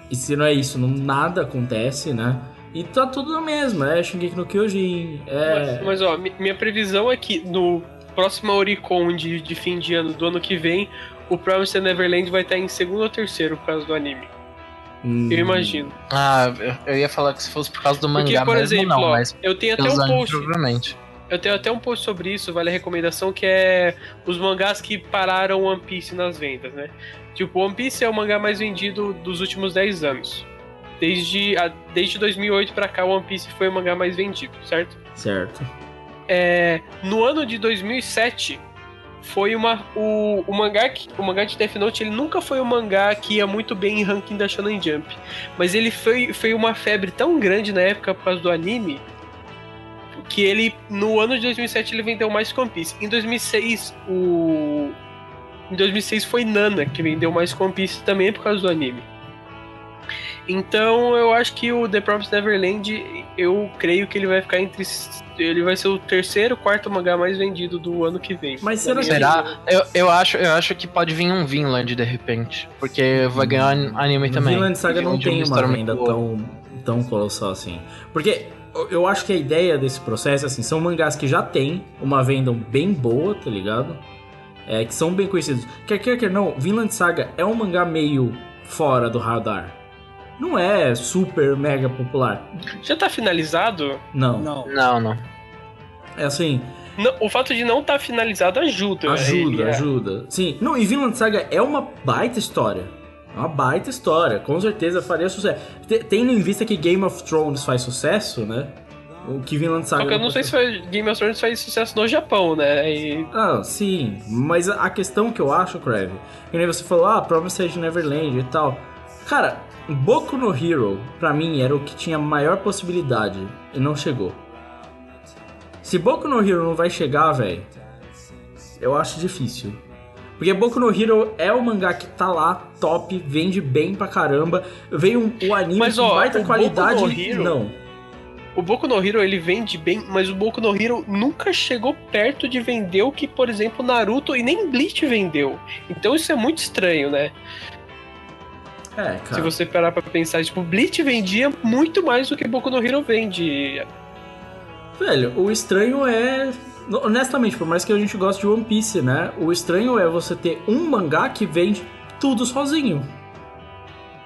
Speaker 1: e se não é isso, não, nada acontece, né? E tá tudo na mesma, é Shingeki no Kyojin, é...
Speaker 2: Mas, mas, ó, mi- minha previsão é que no próximo Oricon de, de fim de ano do ano que vem, o Promised Neverland vai estar em segundo ou terceiro por causa do anime.
Speaker 1: hum,
Speaker 2: Eu imagino.
Speaker 3: Ah, eu- ia falar que se fosse por causa do
Speaker 2: Porque,
Speaker 3: mangá
Speaker 2: por
Speaker 3: mesmo,
Speaker 2: exemplo,
Speaker 3: não,
Speaker 2: ó,
Speaker 3: mas
Speaker 2: eu tenho até um post.
Speaker 3: provavelmente.
Speaker 2: Eu tenho até um post sobre isso, vale a recomendação, que é os mangás que pararam One Piece nas vendas, né? Tipo, One Piece é o mangá mais vendido dos últimos 10 anos. Desde, a- desde 2008 pra cá, One Piece foi o mangá mais vendido, certo?
Speaker 1: Certo.
Speaker 2: É, no ano de 2007, foi uma o, o mangá que, o mangá de Death Note ele nunca foi um mangá que ia muito bem em ranking da Shonen Jump, mas ele foi, foi uma febre tão grande na época por causa do anime que ele no ano de 2007 ele vendeu mais que One Piece. Em 2006 o em 2006 foi Nana que vendeu mais One Piece também por causa do anime. Então eu acho que o The Promised Neverland, eu creio que ele vai ficar entre. Ele vai ser o terceiro, quarto mangá mais vendido do ano que vem.
Speaker 1: Mas será
Speaker 3: Será? Eu, eu, acho, eu acho que pode vir um Vinland de repente. Porque vai ganhar an- anime também.
Speaker 1: Vinland Saga não
Speaker 3: uma
Speaker 1: tem uma venda tão, tão colossal assim. Porque eu- eu acho que a ideia desse processo, assim, são mangás que já tem uma venda bem boa, tá ligado? É, que são bem conhecidos. Quer quer, quer não, Vinland Saga é um mangá meio fora do radar. Não é super mega popular.
Speaker 2: Já tá finalizado?
Speaker 1: Não.
Speaker 4: Não.
Speaker 3: Não, não.
Speaker 1: É assim,
Speaker 2: Não, o fato de não estar tá finalizado ajuda.
Speaker 1: Ajuda,
Speaker 2: ele a-
Speaker 1: ajuda. Sim. Não, e Vinland Saga é uma baita história. É uma baita história. Com certeza faria sucesso. Te- Tendo em vista que Game of Thrones faz sucesso, né? O que Vinland Saga.
Speaker 2: Só que eu não sei se foi, Game of Thrones faz sucesso no Japão, né? E
Speaker 1: Ah, sim. Mas a a questão que eu acho, Crave, que nem você falou, ah, Promised Neverland e tal. Cara, Boku no Hero, pra mim, era o que tinha maior possibilidade e não chegou. Se Boku no Hero não vai chegar, velho, eu acho difícil. Porque Boku no Hero é o mangá que tá lá, top, vende bem pra caramba. Veio um, o anime
Speaker 2: Mas,
Speaker 1: com
Speaker 2: ó,
Speaker 1: baita
Speaker 2: o Boku
Speaker 1: qualidade.
Speaker 2: no Hero-
Speaker 1: Não.
Speaker 2: o Boku no Hero ele vende bem, mas o Boku no Hero nunca chegou perto de vender o que, por exemplo, Naruto e nem Bleach vendeu. Então isso é muito estranho, né?
Speaker 1: É,
Speaker 2: Se
Speaker 1: cara.
Speaker 2: você parar pra pensar, tipo, Bleach vendia muito mais do que Boku no Hero vende.
Speaker 1: Velho, o estranho é. Honestamente, por mais que a gente goste de One Piece, né? O estranho é você ter um mangá que vende tudo sozinho.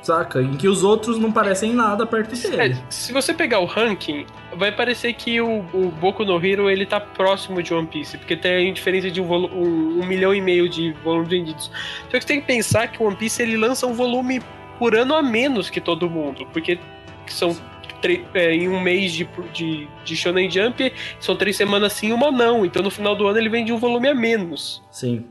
Speaker 1: Saca? Em que os outros não parecem nada perto
Speaker 2: É,
Speaker 1: dele.
Speaker 2: se você pegar o ranking, vai parecer que o, o Boku no Hero ele tá próximo de One Piece, porque tem diferença de um, um- um milhão e meio de volumes vendidos. Só que você tem que pensar que o One Piece ele lança um volume por ano a menos que todo mundo, porque são é, em um mês de, de, de Shonen Jump, são três semanas sim, uma não. Então no final do ano ele vende um volume a menos.
Speaker 1: Sim.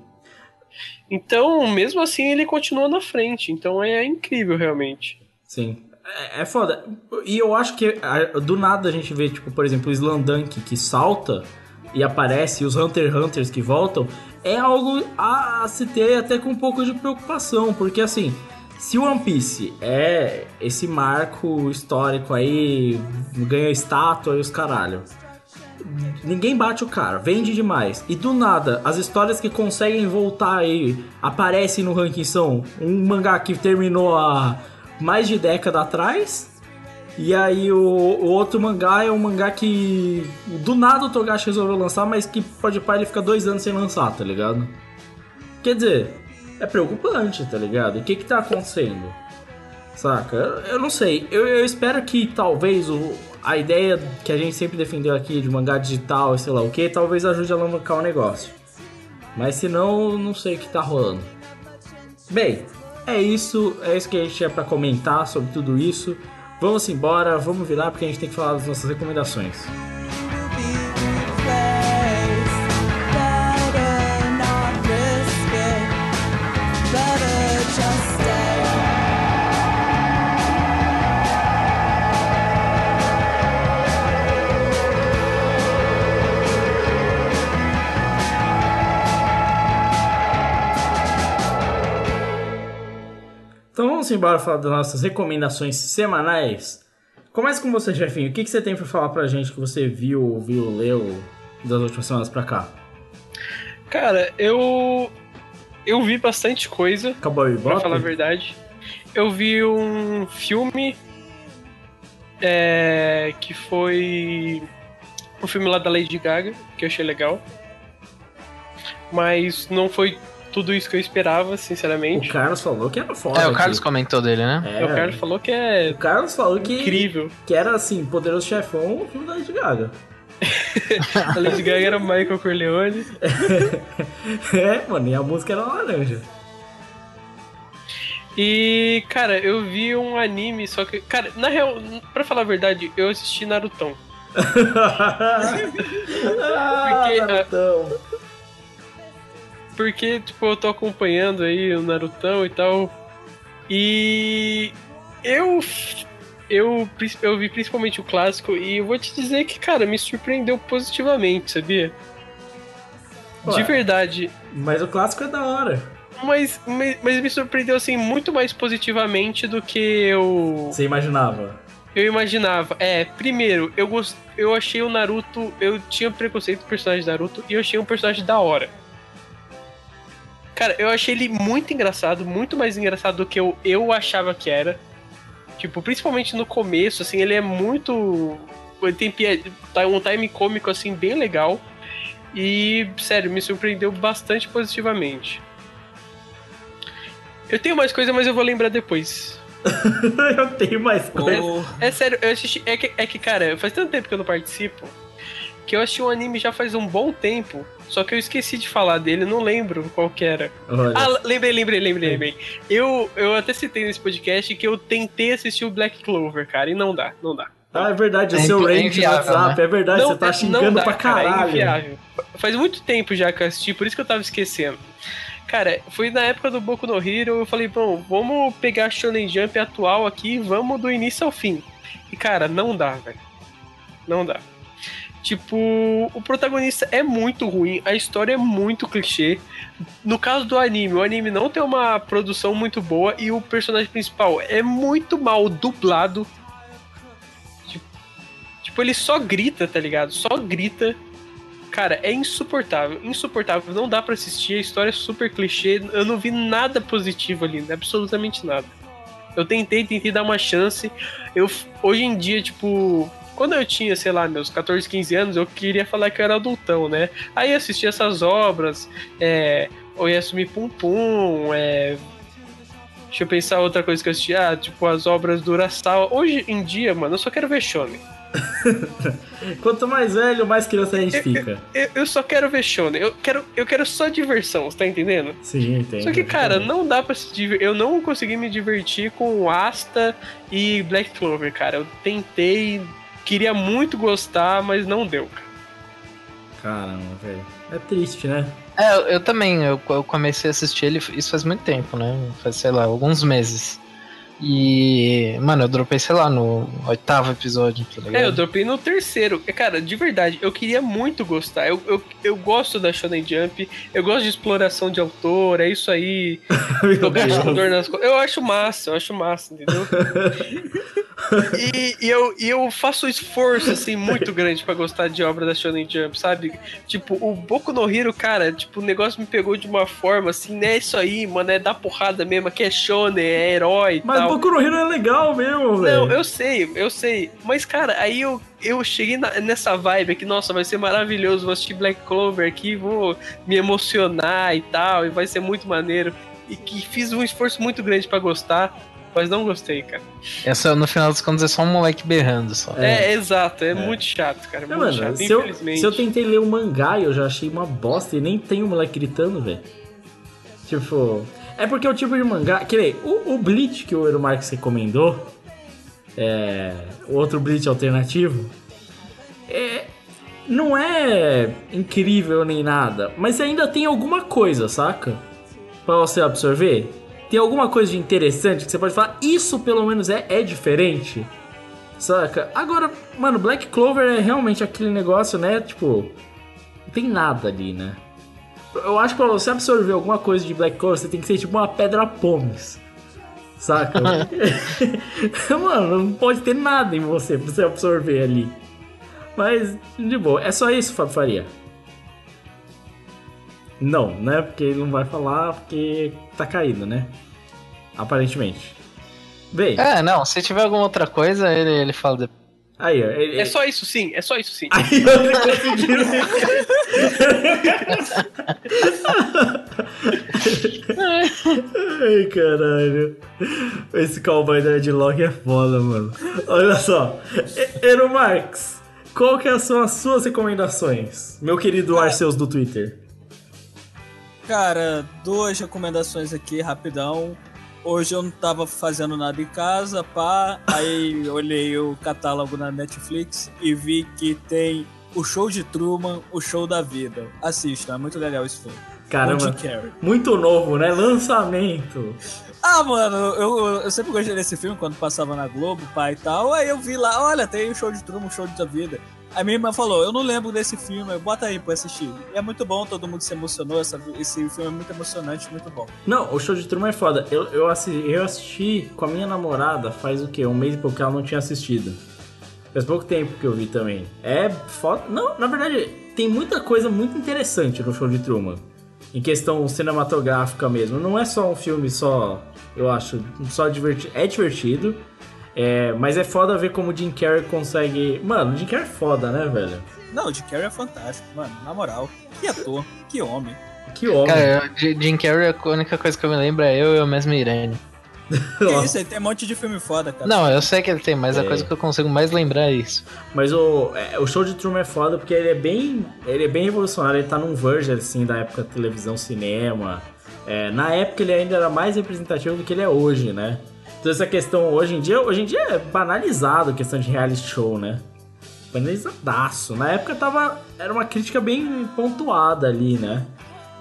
Speaker 2: Então, mesmo assim, ele continua na frente. Então é incrível, realmente.
Speaker 1: Sim. É, é foda. E eu acho que do nada a gente vê, tipo, por exemplo, o Slandunk que salta e aparece, e os Hunter x Hunters que voltam, é algo a se ter até com um pouco de preocupação, porque assim, se One Piece é esse marco histórico aí, ganha estátua e os caralho. ninguém bate o cara, vende demais. E do nada, as histórias que conseguem voltar aí aparecem no ranking são um mangá que terminou há mais de década atrás. E aí o, o outro mangá é um mangá que do nada o Togashi resolveu lançar, mas que pode parar ele fica dois anos sem lançar, tá ligado? Quer dizer, é preocupante, tá ligado? O que que tá acontecendo? Saca? Eu, eu não sei. Eu, eu espero que talvez o, a ideia que a gente sempre defendeu aqui de mangá digital e sei lá o que, talvez ajude a alavancar o negócio. Mas se não, não sei o que tá rolando. Bem, é isso. É isso que a gente tinha pra comentar sobre tudo isso. Vamos embora, vamos virar porque a gente tem que falar das nossas recomendações. Vamos embora falar das nossas recomendações semanais. Começa com você, chefinho. O que, que você tem pra falar pra gente que você viu, ouviu, leu das últimas semanas pra cá?
Speaker 2: Cara, eu. Eu vi bastante coisa,
Speaker 1: Acabou o
Speaker 2: pra falar a verdade. Eu vi um filme. é, que foi. Um filme lá da Lady Gaga, que eu achei legal. Mas não foi tudo isso que eu esperava,
Speaker 1: O
Speaker 2: sinceramente.
Speaker 1: Carlos falou que era foda.
Speaker 3: É, o
Speaker 1: aqui.
Speaker 3: Carlos comentou dele, né?
Speaker 1: É,
Speaker 2: O Carlos falou que é
Speaker 1: o Carlos falou que,
Speaker 2: incrível.
Speaker 1: que era assim, Poderoso Chefão, o filme da Lady Gaga. [laughs]
Speaker 2: A Lady Gaga era o Michael Corleone. [laughs]
Speaker 1: é, mano, e a música era laranja.
Speaker 2: E, cara, eu vi um anime, só que. Cara, na real, pra falar a verdade, eu assisti Narutão. [laughs]
Speaker 1: ah,
Speaker 2: Porque,
Speaker 1: Narutão.
Speaker 2: Porque, tipo, eu tô acompanhando aí o Narutão e tal. E. Eu. Eu, eu vi principalmente o clássico e eu vou te dizer que, cara, me surpreendeu positivamente, sabia? De
Speaker 1: Ué.
Speaker 2: verdade.
Speaker 1: Mas o clássico é da hora.
Speaker 2: Mas, mas, mas me surpreendeu, assim, muito mais positivamente do que eu.
Speaker 1: Você imaginava.
Speaker 2: Eu imaginava. É, primeiro, eu gost... eu achei o Naruto. Eu tinha preconceito com o personagem Naruto e eu achei um personagem da hora. Cara, eu achei ele muito engraçado, muito mais engraçado do que eu, eu achava que era. Tipo, principalmente no começo, assim, ele é muito. Ele tem tá um time cômico, assim, bem legal. E, sério, me surpreendeu bastante positivamente. Eu tenho mais coisa, mas eu vou lembrar depois. [laughs]
Speaker 1: eu tenho mais coisa.
Speaker 4: O-
Speaker 2: É sério, eu assisti. É que, é que, cara, faz tanto tempo que eu não participo que eu assisti um anime já faz um bom tempo. Só que eu esqueci de falar dele, não lembro qual que era.
Speaker 1: Olha.
Speaker 2: Ah, lembrei, lembrei, lembrei, lembrei. Eu, eu até citei nesse podcast que eu tentei assistir o Black Clover, cara, e não dá, não dá.
Speaker 1: Ah, é verdade, o
Speaker 3: É
Speaker 1: seu
Speaker 3: invi- é
Speaker 1: no WhatsApp, é verdade, você tá xingando
Speaker 2: dá,
Speaker 1: pra
Speaker 2: cara, é
Speaker 1: caralho.
Speaker 2: inviável. Faz muito tempo já que eu assisti, por isso que eu tava esquecendo. Cara, foi na época do Boku no Hero, eu falei, bom, vamos pegar a Shonen Jump atual aqui, vamos do início ao fim. E cara, não dá, velho. Não dá. Tipo, o protagonista é muito ruim, a história é muito clichê. No caso do anime, o anime não tem uma produção muito boa e o personagem principal é muito mal dublado. Tipo, tipo, ele só grita, tá ligado? Só grita. Cara, é insuportável, insuportável. Não dá pra assistir, a história é super clichê. Eu não vi nada positivo ali, absolutamente nada. Eu tentei, tentei dar uma chance. Eu, hoje em dia, tipo, quando eu tinha, sei lá, meus 14, 15 anos, eu queria falar que eu era adultão, né? Aí eu assisti essas obras, é. Oyasumi Pum Pum, é. Deixa eu pensar outra coisa que eu assisti, ah, tipo as obras do Urasawa. Hoje em dia, mano, eu só quero ver shonen. [laughs]
Speaker 1: Quanto mais velho, mais criança a gente fica.
Speaker 2: Eu, eu só quero ver shonen. Eu quero, eu quero só diversão, você tá entendendo?
Speaker 1: Sim, entendo.
Speaker 2: Só que, cara, não dá pra se divertir. Eu não consegui me divertir com Asta e Black Clover, cara. Eu tentei, queria muito gostar, mas não deu, cara.
Speaker 1: Caramba, velho. É triste, né?
Speaker 3: É, eu, eu também, eu, eu comecei a assistir ele, isso faz muito tempo, né? Faz, sei lá, alguns meses. E, mano, eu dropei, sei lá, no oitavo episódio, tá ligado?
Speaker 2: É, eu dropei no terceiro. É, Cara, de verdade, eu queria muito gostar. Eu, eu, eu gosto da Shonen Jump, eu gosto de exploração de autor, é isso aí. [laughs]
Speaker 1: Meu
Speaker 2: Tocar
Speaker 1: Deus.
Speaker 2: com dor nas. Eu acho massa, eu acho massa, entendeu? [laughs] E, e eu, e eu faço um esforço, assim, muito grande pra gostar de obra da Shonen Jump, sabe? Tipo, o Boku no Hero, cara, tipo, o negócio me pegou de uma forma, assim, não é isso aí, mano, é dar porrada mesmo, que é Shonen, é herói e tal.
Speaker 1: Boku no Hero é legal mesmo, velho.
Speaker 2: Não, eu sei, eu sei. Mas, cara, aí eu, eu cheguei na- nessa vibe aqui, nossa, vai ser maravilhoso, vou assistir Black Clover aqui, vou me emocionar e tal, e vai ser muito maneiro. E que fiz um esforço muito grande pra gostar, mas não gostei, cara.
Speaker 3: Essa, no final dos contos, é só um moleque berrando só.
Speaker 2: É, exato, é, muito chato, cara,
Speaker 1: É,
Speaker 2: muito
Speaker 1: mano,
Speaker 2: chato,
Speaker 1: se eu,
Speaker 2: infelizmente.
Speaker 1: se eu tentei ler o mangá eu já achei uma bosta e nem tem o moleque gritando, velho. Tipo. É porque é o tipo de mangá. Que nem o, o Bleach que o Eero Marx recomendou. É. Outro Bleach alternativo. É. Não é incrível nem nada, mas ainda tem alguma coisa, saca? Pra você absorver. Tem alguma coisa de interessante que você pode falar, isso pelo menos é, é diferente. Saca? Agora, mano, Black Clover é realmente aquele negócio, né? Tipo, não tem nada ali, né? Eu acho que pra você absorver alguma coisa de Black Clover, você tem que ser tipo uma pedra pomes. Saca? [laughs] [laughs] mano, não pode ter nada em você pra você absorver ali. Mas, de boa, é só isso, Fábio Faria. Não, né? Porque ele não vai falar porque tá caído, né? Aparentemente. Bem,
Speaker 3: É, não, se tiver alguma outra coisa, ele, ele fala depois.
Speaker 1: aí, ó. ele-
Speaker 2: É só isso sim, é só isso sim.
Speaker 1: Aí conseguiram. [laughs] [laughs] Ai, caralho. Esse cowboy da Edlock é foda, mano. Olha só. Ero Marx, qual que são as suas recomendações? Meu querido Arceus do Twitter.
Speaker 4: Cara, duas recomendações aqui, rapidão. Hoje eu não tava fazendo nada em casa, pá. Aí olhei o catálogo na Netflix e vi que tem o show de Truman, o show da vida. Assista, é muito legal esse filme.
Speaker 1: Caramba, muito novo, né? Lançamento.
Speaker 4: Ah, mano, eu, eu sempre gostei desse filme quando passava na Globo, pai e tal. Aí eu vi lá, olha, tem o show de Truman, o show da vida. Aí minha irmã falou, eu não lembro desse filme, bota aí pra assistir. E é muito bom, todo mundo se emocionou, essa- esse filme é muito emocionante, muito bom.
Speaker 1: Não, o show de turma é foda. Eu, eu, assisti, eu assisti com a minha namorada faz o quê? Um mês e pouco que ela não tinha assistido. Faz pouco tempo que eu vi também. É foda. Não, na verdade, tem muita coisa muito interessante no show de Truman. Em questão cinematográfica mesmo. Não é só um filme só, eu acho, só divertido. É divertido. é, mas é foda ver como o Jim Carrey consegue. Mano, o Jim Carrey é foda, né, velho?
Speaker 4: Não, o Jim Carrey é fantástico, mano, na moral. Que ator, que homem.
Speaker 1: Que homem.
Speaker 3: Cara, eu- Jim Carrey, a única coisa que eu me lembro é eu e o mesmo Irene. [laughs]
Speaker 4: Que isso, ele tem um monte de filme foda, cara.
Speaker 3: Não, eu sei que ele tem, mas
Speaker 1: É.
Speaker 3: a coisa que eu consigo mais lembrar é isso.
Speaker 1: Mas o, é, o show de Truman é foda porque ele é bem. Ele é bem revolucionário, ele tá num verge assim da época televisão, cinema. É, na época ele ainda era mais representativo do que ele é hoje, né? Então essa questão hoje em dia, hoje em dia é banalizado a questão de reality show, né? Banalizadaço. Na época tava. Era uma crítica bem pontuada ali, né?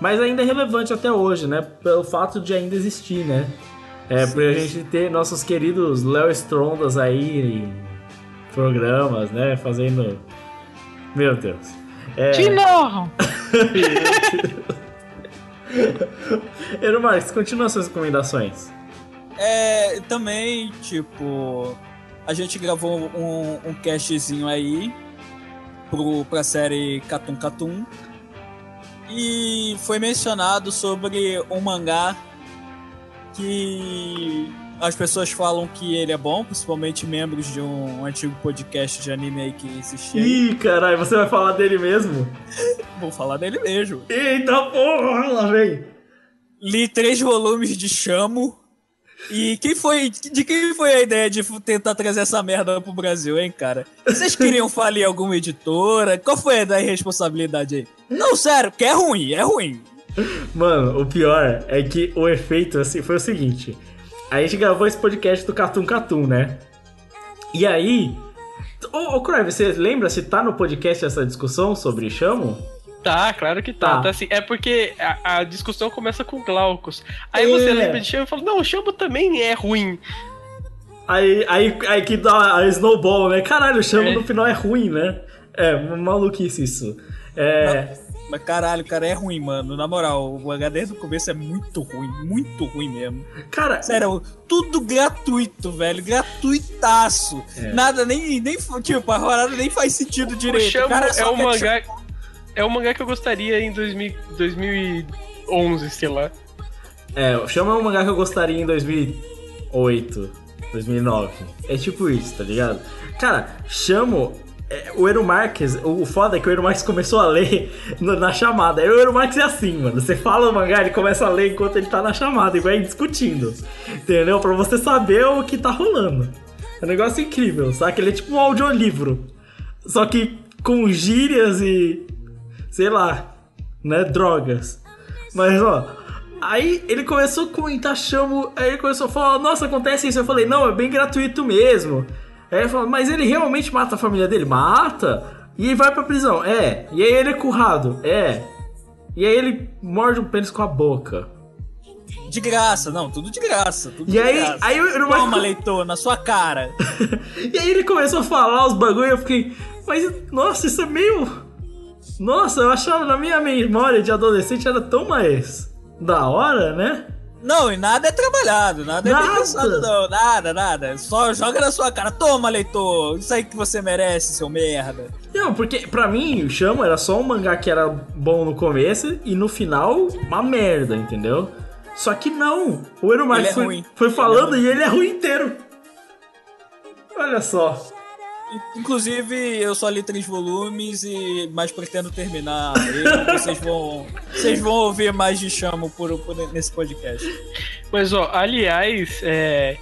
Speaker 1: Mas ainda é relevante até hoje, né? Pelo fato de ainda existir, né? É, por a gente ter nossos queridos Léo Strondas aí em programas, né? Fazendo. Meu Deus. É...
Speaker 3: De novo! [laughs]
Speaker 1: Ero Marques, continua suas recomendações.
Speaker 4: É, também, tipo, a gente gravou um, um castzinho aí pro, pra série Catum Catum. E foi mencionado sobre um mangá que as pessoas falam que ele é bom, principalmente membros de um antigo podcast de anime aí que existia.
Speaker 1: Ih, caralho, você vai falar dele mesmo?
Speaker 4: Vou falar dele mesmo.
Speaker 1: Eita porra, lá vem.
Speaker 4: Li três volumes de Chamo. E quem foi. De quem foi a ideia de tentar trazer essa merda pro Brasil, hein, cara? Vocês queriam falir alguma editora? Qual foi a e responsabilidade aí? Não, sério, porque é ruim, é ruim.
Speaker 1: Mano, o pior é que o efeito assim foi o seguinte. A gente gravou esse podcast do Catum Catum, né? E aí. Ô, ô Crave, você lembra se tá no podcast essa discussão sobre Chamo?
Speaker 2: Tá, claro que tá.
Speaker 1: Tá.
Speaker 2: tá assim. É porque a, a discussão começa com Glaucus. Aí
Speaker 1: É.
Speaker 2: você lembra de Chamo e fala, não, o Chamo também é ruim.
Speaker 1: Aí, aí, aí que dá a snowball, né? Caralho, o Chamo
Speaker 2: É.
Speaker 1: no final é ruim, né? É, maluquice isso. É,
Speaker 4: Mas caralho, cara, é ruim, mano. Na moral, o mangá desde o começo é muito ruim, muito ruim mesmo.
Speaker 1: cara,
Speaker 4: Sério, tudo gratuito, velho. Gratuitaço.
Speaker 1: É.
Speaker 4: Nada, nem, nem. Tipo, a parada nem faz sentido
Speaker 2: O
Speaker 4: direito.
Speaker 2: Chamo
Speaker 4: cara
Speaker 2: é
Speaker 4: só
Speaker 2: o mangá. É o mangá que eu gostaria em 2000, 2011, sei lá.
Speaker 1: é, chama um mangá que eu gostaria em 2008, 2009. É tipo isso, tá ligado? Cara, chamo. É, o Ero Marques, o foda é que o Ero Marques começou a ler no- na chamada. O Ero Marques é assim, mano. Você fala o mangá, ele começa a ler enquanto ele tá na chamada e vai discutindo. Entendeu? Pra você saber o que tá rolando. É um negócio incrível, sabe? Ele é tipo um audiolivro. Só que com gírias e. sei lá, né? Drogas. Mas ó. Aí ele começou a comentar chamo. Aí ele começou a falar: Nossa, acontece isso. Eu falei: Não, é bem gratuito mesmo. Aí ele falou: Mas ele realmente mata a família dele? Mata. E vai pra prisão? É. E aí ele é currado? É. E aí ele morde um pênis com a boca.
Speaker 4: De graça, não, tudo de graça. Tudo
Speaker 1: E
Speaker 4: de
Speaker 1: aí,
Speaker 4: graça.
Speaker 1: aí eu não
Speaker 4: Toma, leitor, na sua cara. [laughs]
Speaker 1: E aí ele começou a falar os bagulho e eu fiquei, mas nossa, isso é meio. Nossa, eu achava na minha memória de adolescente era tão mais da hora, né?
Speaker 4: Não, e nada é trabalhado, nada, é
Speaker 1: Nada.
Speaker 4: bem pensado, não. Nada, nada. Só joga na sua cara. Toma, leitor. Isso aí que você merece, seu merda.
Speaker 1: Não, porque pra mim o Chamo era só um mangá que era bom no começo e no final uma merda, entendeu? Só que não, o
Speaker 4: Ele é
Speaker 1: foi,
Speaker 4: ruim.
Speaker 1: foi falando e ele é ruim inteiro. Olha só.
Speaker 4: Inclusive, eu só li três volumes e mas pretendo terminar ele. vocês vão, vocês vão ouvir mais de chamo por, por- nesse podcast.
Speaker 2: Mas, ó, aliás, é,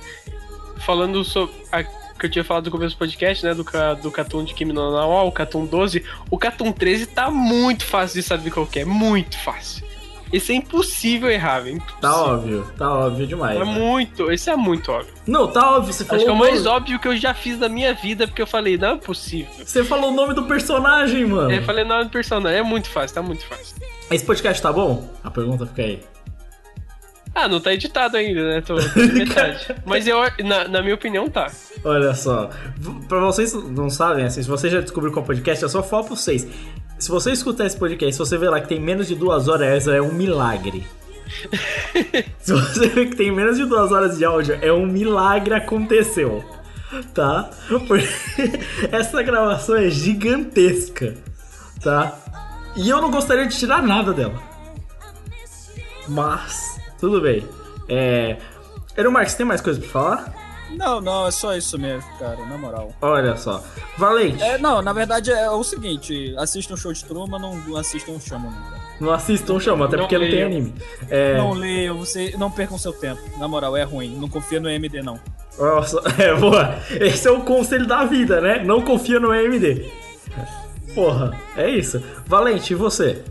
Speaker 2: falando sobre. A, que eu tinha falado no começo do podcast, né? Do, do Catum de Kimi no o Catum 12. O Catum 13 tá muito fácil de saber qual é. Muito fácil. Esse é impossível errar, velho.
Speaker 1: Tá óbvio, tá óbvio demais.
Speaker 2: É
Speaker 1: né?
Speaker 2: muito. Esse é muito óbvio.
Speaker 1: Não, tá óbvio, você falou
Speaker 2: Acho que é o
Speaker 1: nome-
Speaker 2: mais óbvio que eu já fiz na minha vida, porque eu falei, não é possível.
Speaker 1: Você falou o nome do personagem, mano.
Speaker 2: Eu falei, não, é personagem. É muito fácil, tá muito fácil.
Speaker 1: Esse podcast tá bom? A pergunta fica aí.
Speaker 2: Ah, não tá editado ainda, né? Tô, tô de [laughs] metade. Mas eu, na, na minha opinião, tá.
Speaker 1: Olha só, pra vocês não sabem, assim, se você já descobriu qual podcast, eu só falo pra vocês. Se você escutar esse podcast, se você ver lá que tem menos de duas horas, essa é um milagre. [laughs] se você ver que tem menos de duas horas de áudio, é um milagre aconteceu. Tá? Porque [laughs] essa gravação é gigantesca. Tá? E eu não gostaria de tirar nada dela. Mas, tudo bem. É. Ero Marques, tem mais coisa pra falar?
Speaker 4: Não, não, é só isso mesmo, cara, na moral.
Speaker 1: Olha só. Valente,
Speaker 4: É, não, na verdade é o seguinte: assistam um show de Truman, não, não assistam um chama nunca.
Speaker 1: não assistam Chama, até
Speaker 2: Não
Speaker 1: porque não tem anime. É,
Speaker 4: Não leiam, você não percam seu tempo. Na moral, é ruim. Não confia no MD, não.
Speaker 1: nossa, [laughs] é, boa. Esse é o conselho da vida, né? Não confia no AMD. Porra, é isso. Valente, e você?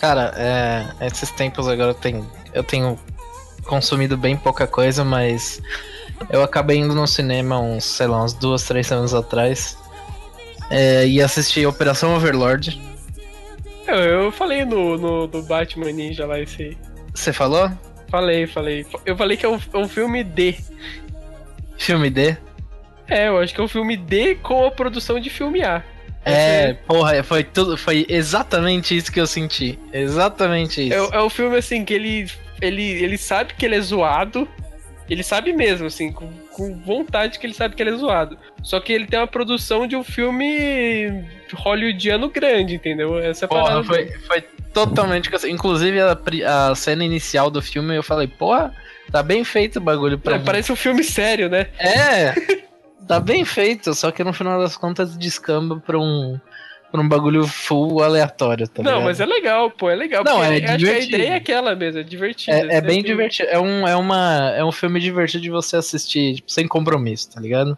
Speaker 3: Cara, é, esses tempos agora eu tenho, eu tenho consumido bem pouca coisa, mas eu acabei indo no cinema uns, sei lá, uns duas, três semanas atrás é, e assisti Operação Overlord.
Speaker 2: Eu, eu falei no, no do Batman Ninja lá, esse aí.
Speaker 3: Você falou?
Speaker 2: Falei, falei. Eu falei que é um, é um filme D.
Speaker 3: Filme D?
Speaker 2: É, eu acho que é um filme D com a produção de filme A.
Speaker 3: É, porra, foi tudo, foi exatamente isso que eu senti. Exatamente isso.
Speaker 2: É, é um filme assim que ele, ele, ele sabe que ele é zoado. Ele sabe mesmo, assim, com, com vontade que ele sabe que ele é zoado. Só que ele tem uma produção de um filme hollywoodiano grande, entendeu? Essa é a
Speaker 3: Porra,
Speaker 2: parada
Speaker 3: foi,
Speaker 2: dele.
Speaker 3: foi totalmente. Inclusive a, a cena inicial do filme eu falei, porra, tá bem feito o bagulho pra
Speaker 2: Não, parece um filme sério, né?
Speaker 3: É, tá bem feito, só que no final das contas descamba pra um, pra um bagulho full aleatório, tá
Speaker 2: não,
Speaker 3: ligado?
Speaker 2: mas é legal, pô, é legal.
Speaker 3: Não, é
Speaker 2: acho que a
Speaker 3: divertido.
Speaker 2: ideia é aquela mesmo, é divertido.
Speaker 3: É, é bem
Speaker 2: Tem-
Speaker 3: divertido. É um, é, uma, é um filme divertido de você assistir, tipo, sem compromisso, tá ligado?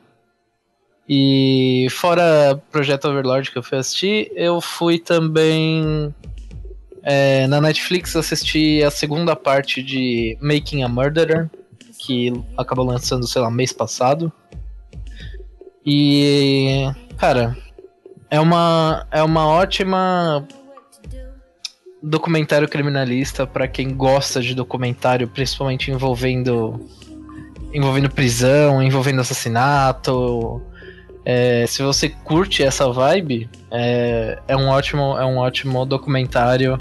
Speaker 3: E fora Projeto Overlord que eu fui assistir, eu fui também é, na Netflix assistir a segunda parte de Making a Murderer, que acabou lançando, sei lá, mês passado. E, cara, é uma, é uma ótima documentário criminalista pra quem gosta de documentário, principalmente envolvendo envolvendo prisão, envolvendo assassinato, É, se você curte essa vibe, é, é um ótimo, é um ótimo documentário.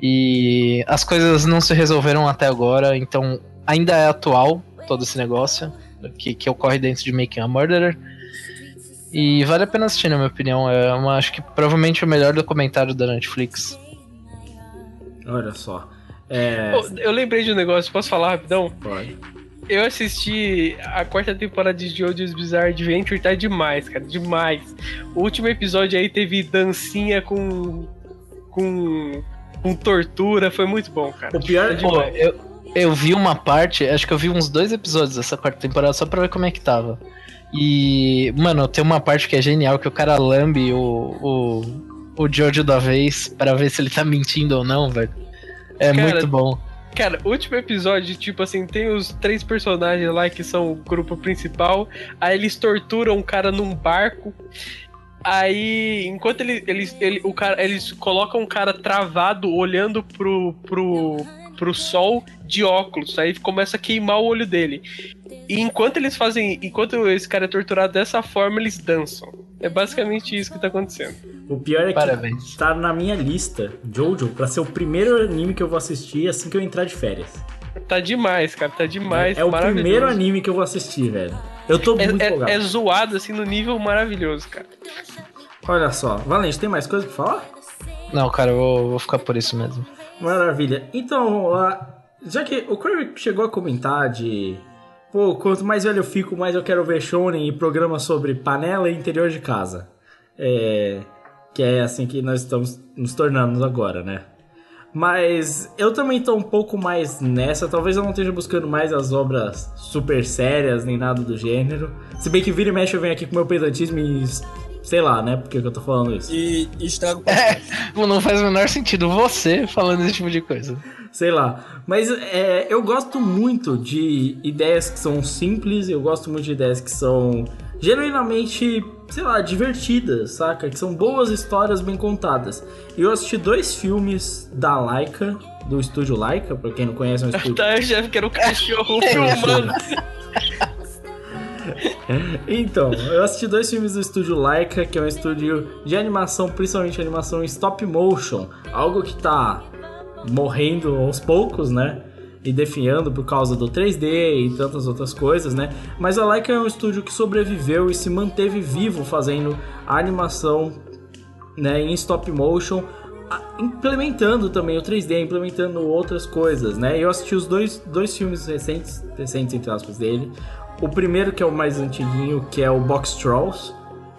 Speaker 3: E as coisas não se resolveram até agora, então ainda é atual todo esse negócio que, que ocorre dentro de Making a Murderer. E vale a pena assistir, na minha opinião. É uma, acho que provavelmente o melhor documentário da Netflix.
Speaker 1: Olha só. É.
Speaker 2: Eu lembrei de um negócio, posso falar rapidão?
Speaker 1: Pode.
Speaker 2: Eu assisti a quarta temporada de JoJo's Bizarre Adventure, tá demais, cara, demais. O último episódio aí teve dancinha com. com. com tortura, foi muito bom, cara.
Speaker 1: O pior é
Speaker 3: Pô, eu, eu vi uma parte, acho que eu vi uns dois episódios dessa quarta temporada só pra ver como é que tava. E, mano, tem uma parte que é genial, que o cara lambe o, o, o Jojo da vez pra ver se ele tá mentindo ou não, velho. É
Speaker 2: Cara,
Speaker 3: muito bom.
Speaker 2: Cara, último episódio, tipo assim, tem os três personagens lá que são o grupo principal. Aí eles torturam um cara num barco. Aí, enquanto ele, eles, ele, o cara, eles colocam um cara travado olhando pro, pro, pro sol de óculos. Aí começa a queimar o olho dele. E enquanto eles fazem. Enquanto esse cara é torturado dessa forma, eles dançam. É basicamente isso que tá acontecendo.
Speaker 1: O pior é que
Speaker 3: Parabéns.
Speaker 1: tá na minha lista, Jojo, pra ser o primeiro anime que eu vou assistir assim que eu entrar de férias.
Speaker 2: Tá demais, cara. Tá demais.
Speaker 1: é o
Speaker 2: maravilhoso.
Speaker 1: primeiro anime que eu vou assistir, velho. Eu tô
Speaker 2: É,
Speaker 1: muito
Speaker 2: é-
Speaker 1: empolgado.
Speaker 2: é zoado, assim, no nível maravilhoso, cara.
Speaker 1: Olha só. Valente, tem mais coisa pra falar?
Speaker 3: Não, cara, eu vou, vou ficar por isso mesmo.
Speaker 1: Maravilha. Então, já que o Curry chegou a comentar de... Pô, quanto mais velho eu fico, mais eu quero ver shonen e programas sobre panela e interior de casa. É... Que é assim que nós estamos nos tornando agora, né? Mas eu também tô um pouco mais nessa. Talvez eu não esteja buscando mais as obras super sérias, nem nada do gênero. Se bem que vira e mexe eu venho aqui com meu pedantismo e... Sei lá, né? Por que que eu tô falando isso?
Speaker 4: E, e estraga o [laughs]
Speaker 3: Não faz o menor sentido você falando esse tipo de coisa.
Speaker 1: Sei lá. Mas é, eu gosto muito de ideias que são simples, eu gosto muito de ideias que são genuinamente, sei lá, divertidas, saca? Que são boas histórias bem contadas. E eu assisti dois filmes da Laika, do estúdio Laika, pra quem não conhece, é um [laughs] estúdio.
Speaker 2: Tá, eu já quero o cachorro filmando. [laughs]
Speaker 1: Então, eu assisti dois filmes do estúdio Laika, que é um estúdio de animação, principalmente animação em stop motion, algo que tá morrendo aos poucos, né? E definhando por causa do 3D e tantas outras coisas, né? Mas a Laika é um estúdio que sobreviveu e se manteve vivo fazendo a animação né, em stop motion, implementando também o 3D, implementando outras coisas, né? Eu assisti os dois, dois filmes recentes, recentes entre aspas dele. O primeiro que é o mais antiguinho, que é o Box Trolls,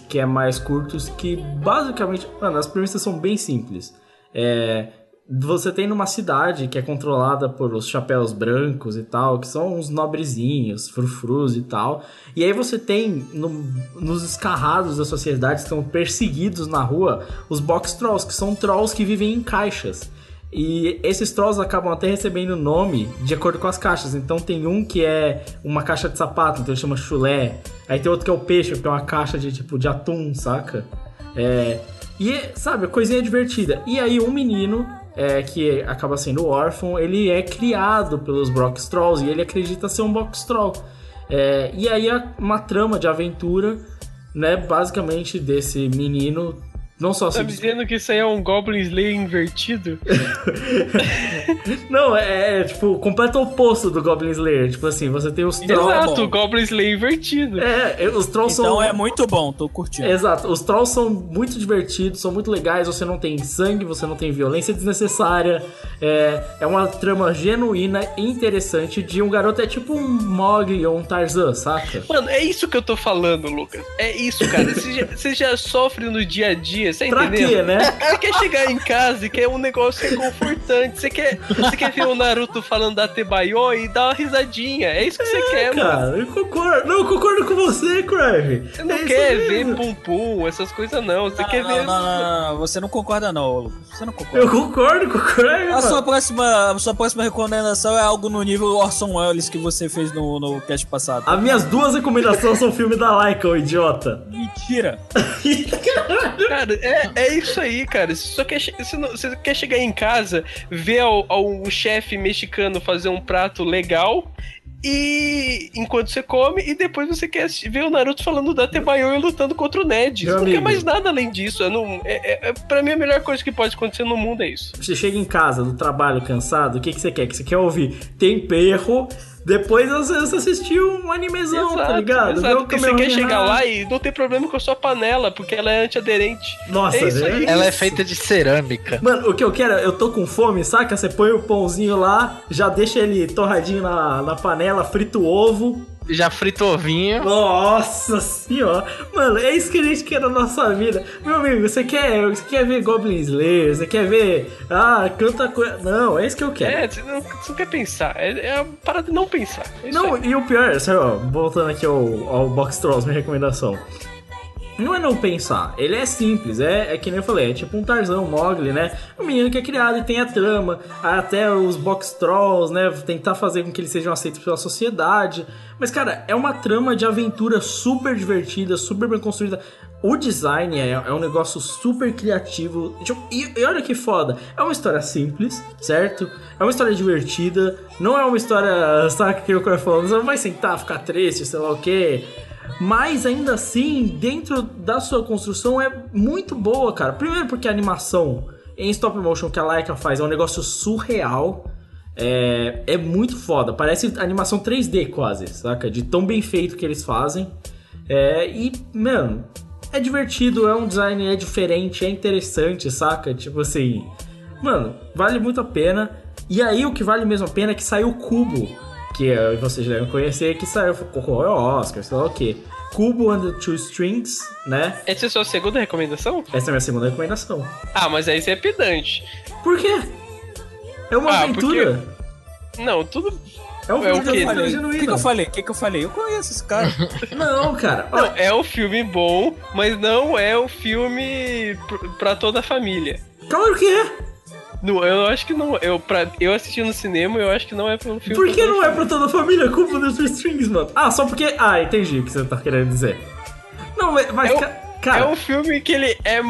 Speaker 1: que é mais curtos, que basicamente, mano, as premissas são bem simples. É, você tem numa cidade que é controlada por os chapéus brancos e tal, que são uns nobrezinhos, frufrus e tal. E aí você tem no- nos escarrados da sociedade que perseguidos na rua os box trolls, que são trolls que vivem em caixas. E esses trolls acabam até recebendo nome de acordo com as caixas. Então tem um que é uma caixa de sapato, então ele chama chulé. Aí tem outro que é o peixe, que é uma caixa de tipo de atum, saca? É, e, sabe, coisinha divertida. E aí um menino, é, que acaba sendo órfão, ele é criado pelos Box Trolls e ele acredita ser um Box Troll. É, e aí é uma trama de aventura, né, basicamente desse menino, não só
Speaker 2: Tá
Speaker 1: se
Speaker 2: me dizendo que isso aí é um Goblin Slayer invertido? [laughs]
Speaker 1: Não, é, é, tipo o completo oposto do Goblin Slayer. Tipo assim, você tem os trolls.
Speaker 2: Exato, o Goblin Slayer invertido.
Speaker 1: É, os trolls
Speaker 4: Então
Speaker 1: são.
Speaker 4: é muito bom, tô curtindo.
Speaker 1: Exato, os trolls são muito divertidos, são muito legais, você não tem sangue, você não tem violência desnecessária. É, é uma trama genuína e interessante de um garoto, é tipo um Mog ou um Tarzan, saca?
Speaker 2: Mano, é isso que eu tô falando, Lucas. É isso, cara. Você já, você já sofre no dia a dia, você
Speaker 1: Pra
Speaker 2: entendeu?
Speaker 1: quê, né? [laughs]
Speaker 2: Você quer chegar em casa e quer um negócio reconfortante. Você quer, você quer ver o Naruto falando da Tebayo e dar uma risadinha. É isso que você quer, mano.
Speaker 1: Cara, eu concordo. Não, eu concordo com você, Crave.
Speaker 2: Você não quer ver pum pum, essas coisas não. Você
Speaker 4: Não,
Speaker 2: quer
Speaker 4: não,
Speaker 2: ver.
Speaker 4: não, não, não, você não concorda não. Você não concorda.
Speaker 1: Eu concordo com o Crave.
Speaker 4: A
Speaker 1: mano.
Speaker 4: sua próxima, a sua próxima recomendação é algo no nível Orson Welles que você fez no, no cast passado.
Speaker 1: As minhas duas recomendações são filme da Laika, ô idiota.
Speaker 4: Mentira! [laughs]
Speaker 2: Cara, é, é isso aí, cara. Você só quer, você não- você quer chegar em casa, ver ao, ao- um chefe mexicano fazer um prato legal e enquanto você come, e depois você quer ver o Naruto falando da Tebayoyo lutando contra o Ned.
Speaker 1: Meu
Speaker 2: Você não quer mais nada além disso. Eu não, é, é, é- pra mim, a melhor coisa que pode acontecer no mundo é isso.
Speaker 1: Você chega em casa do trabalho cansado, o que, que você quer? Que você quer ouvir temperro, depois às vezes assistir um animezão, tá ligado? Ver
Speaker 2: exato.
Speaker 1: o
Speaker 2: Porque você quer
Speaker 1: Kamehameha.
Speaker 2: chegar lá e não tem problema com a sua panela, porque ela é antiaderente.
Speaker 1: Nossa,
Speaker 2: é isso aí.
Speaker 3: Ela é feita de cerâmica.
Speaker 1: Mano, o que eu quero, eu tô com fome, saca? Você põe o pãozinho lá, já deixa ele torradinho na, na panela, frita o ovo.
Speaker 3: Já frita o ovinho.
Speaker 1: Nossa senhora! Mano, é isso que a gente quer na nossa vida. Meu amigo, você quer, você quer ver Goblin Slayer? Você quer ver. Ah, canta coisa. Não, é isso que eu quero.
Speaker 2: É, você não, você não quer pensar. É, é a parada de não pensar. É
Speaker 1: Não,
Speaker 2: aí.
Speaker 1: e o pior, sério, ó, voltando aqui ao, ao Box Trolls, minha recomendação. Não é não pensar, ele é simples, é, é que nem eu falei, é tipo um Tarzan, um Mogli, né? Um menino que é criado e tem a trama, até os Box Trolls, né? Tentar fazer com que eles sejam aceitos pela sociedade. Mas, cara, é uma trama de aventura super divertida, super bem construída. O design é, é um negócio super criativo. Tipo, E, e olha que foda, é uma história simples, certo? É uma história divertida, não é uma história, [laughs] sabe que eu falando? Você não vai sentar, ficar triste, sei lá o quê. Mas ainda assim, dentro da sua construção é muito boa, cara. Primeiro porque a animação em stop motion que a Laika faz é um negócio surreal. É, é muito foda. Parece animação 3D quase, saca? De tão bem feito que eles fazem. É, e, mano, é divertido, é um design é diferente, é interessante, saca? Tipo assim, mano, vale muito a pena. E aí o que vale mesmo a pena é que saiu o Cubo, que vocês devem conhecer, que saiu concorreu ao Oscar, sei lá o que. Cubo and the Two Strings, né?
Speaker 2: Essa é a sua segunda recomendação?
Speaker 1: Essa é a minha segunda recomendação.
Speaker 2: Ah, mas aí você é pedante.
Speaker 1: Por quê? É uma
Speaker 2: Ah,
Speaker 1: aventura.
Speaker 2: Não, tudo.
Speaker 1: É um
Speaker 2: É o
Speaker 1: filme de
Speaker 2: quê?
Speaker 1: aventura
Speaker 4: O que, que eu falei? O que, que eu falei? Eu conheço esse cara. [laughs]
Speaker 1: Não, cara.
Speaker 2: Não, é um filme bom, mas não é um filme pr- pra toda a família.
Speaker 1: claro que é.
Speaker 2: Não, eu acho que não. Eu, pra, eu assisti no cinema, eu acho que não é pra um filme.
Speaker 1: Por que não é pra toda a família the Two Strings, mano? Ah, só porque. Ah, entendi o que você tá querendo dizer. Não, mas,
Speaker 2: É o-
Speaker 1: cara,
Speaker 2: É um filme que ele é.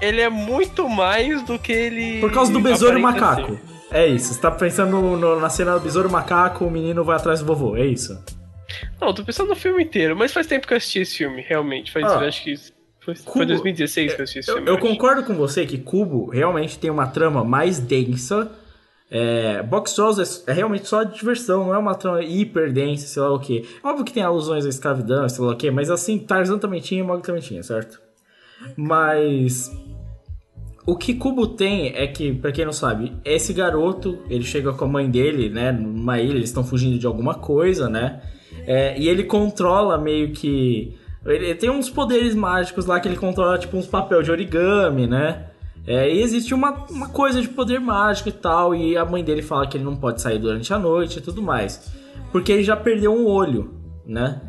Speaker 2: Ele é muito mais do que ele.
Speaker 1: por causa do besouro e macaco.
Speaker 2: ser.
Speaker 1: É isso, você tá pensando no- no- na cena do besouro e macaco, o menino vai atrás do vovô, é isso.
Speaker 2: Não, tô pensando no filme inteiro, mas faz tempo que eu assisti esse filme, realmente. Faz,
Speaker 1: Ah.
Speaker 2: eu acho que. Foi,
Speaker 1: Cubo-
Speaker 2: foi 2016 que eu assisti
Speaker 1: Eu, eu concordo com você que Cubo realmente tem uma trama mais densa. É, Box Trolls é, é realmente só diversão, não é uma trama hiper densa, sei lá o que. Óbvio que tem alusões à escravidão, sei lá o que, mas assim, Tarzan também tinha e Mog também tinha, certo? Mas o que Cubo tem é que, pra quem não sabe, esse garoto, ele chega com a mãe dele, né, numa ilha, eles estão fugindo de alguma coisa, né? É, e ele controla meio que. Ele tem uns poderes mágicos lá que ele controla, tipo, uns papel de origami, né? É, e existe uma, uma coisa de poder mágico e tal, e a mãe dele fala que ele não pode sair durante a noite e tudo mais. Porque ele já perdeu um olho, né?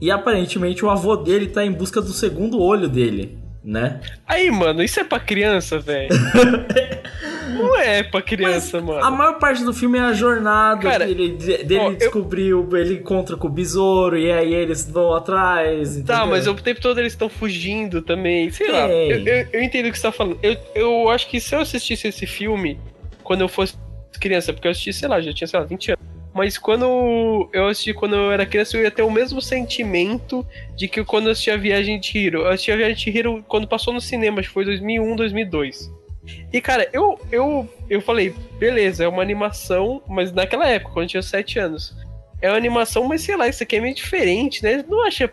Speaker 1: E aparentemente o avô dele tá em busca do segundo olho dele, né?
Speaker 2: Aí, mano, isso é pra criança, velho. [laughs] não é pra criança, mano.
Speaker 1: A maior parte do filme é a jornada
Speaker 2: Cara,
Speaker 1: dele, de- dele
Speaker 2: ó, eu-
Speaker 1: descobriu, ele encontra com o besouro e aí eles vão atrás.
Speaker 2: Tá,
Speaker 1: entendeu?
Speaker 2: mas o tempo todo eles estão fugindo também. Sei lá.
Speaker 1: Tem.
Speaker 2: Eu, eu- eu entendo o que você tá falando. Eu, eu acho que se eu assistisse esse filme quando eu fosse criança, porque eu assisti, sei lá, já tinha, sei lá, 20 anos. Mas quando eu assisti quando eu era criança, eu ia ter o mesmo sentimento de que quando eu assisti a Viagem de Hiro. Eu assisti a Viagem de Hiro quando passou no cinema, acho que foi 2001, 2002. E, cara, eu, eu, eu falei, beleza, é uma animação, mas naquela época, quando eu tinha 7 anos. É uma animação, mas sei lá, isso aqui é meio diferente, né? Não achei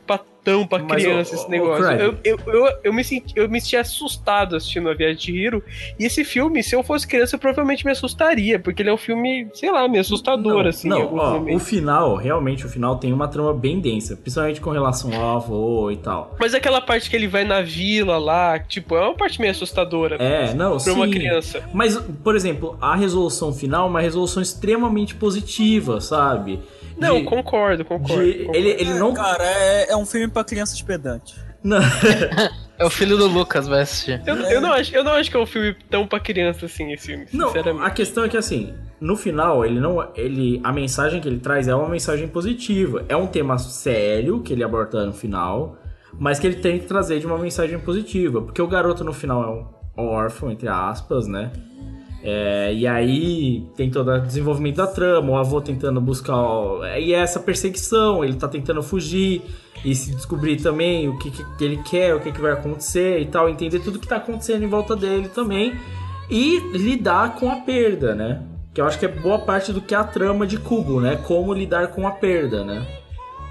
Speaker 2: pra, tão pra
Speaker 1: Mas,
Speaker 2: criança esse negócio.
Speaker 1: Craig.
Speaker 2: eu, eu, eu, eu me senti, eu me senti assustado assistindo a Viagem de Hiro. E esse filme, se eu fosse criança, eu provavelmente me assustaria, porque ele é um filme, sei lá, meio assustador,
Speaker 1: não,
Speaker 2: assim.
Speaker 1: Não, ó, o final, realmente, o final tem uma trama bem densa, principalmente com relação ao avô e tal.
Speaker 2: Mas aquela parte que ele vai na vila lá, tipo, é uma parte meio assustadora
Speaker 1: É, não,
Speaker 2: pra
Speaker 1: sim.
Speaker 2: uma criança.
Speaker 1: Mas, por exemplo, a resolução final é uma resolução extremamente positiva, sabe?
Speaker 2: Não,
Speaker 1: De-
Speaker 2: concordo, concordo.
Speaker 1: de-
Speaker 2: concordo.
Speaker 1: ele, ele não.
Speaker 4: Cara, é, é um filme pra crianças pedantes.
Speaker 1: não
Speaker 3: É o filho do Lucas, vai assistir.
Speaker 2: Eu, eu não acho, eu não acho que é um filme tão pra criança assim, esse filme,
Speaker 1: Não,
Speaker 2: sinceramente.
Speaker 1: a questão é que assim, no final, ele não. Ele, a mensagem que ele traz é uma mensagem positiva. É um tema sério que ele aborda no final, mas que ele tem que trazer de uma mensagem positiva. Porque o garoto no final é um órfão, entre aspas, né? É, e aí tem todo o desenvolvimento da trama, o avô tentando buscar. E é essa perseguição, ele tá tentando fugir e se descobrir também o que, que ele quer, o que, que vai acontecer e tal, entender tudo que tá acontecendo em volta dele também. E lidar com a perda, né? Que eu acho que é boa parte do que é a trama de Cubo, né? Como lidar com a perda, né?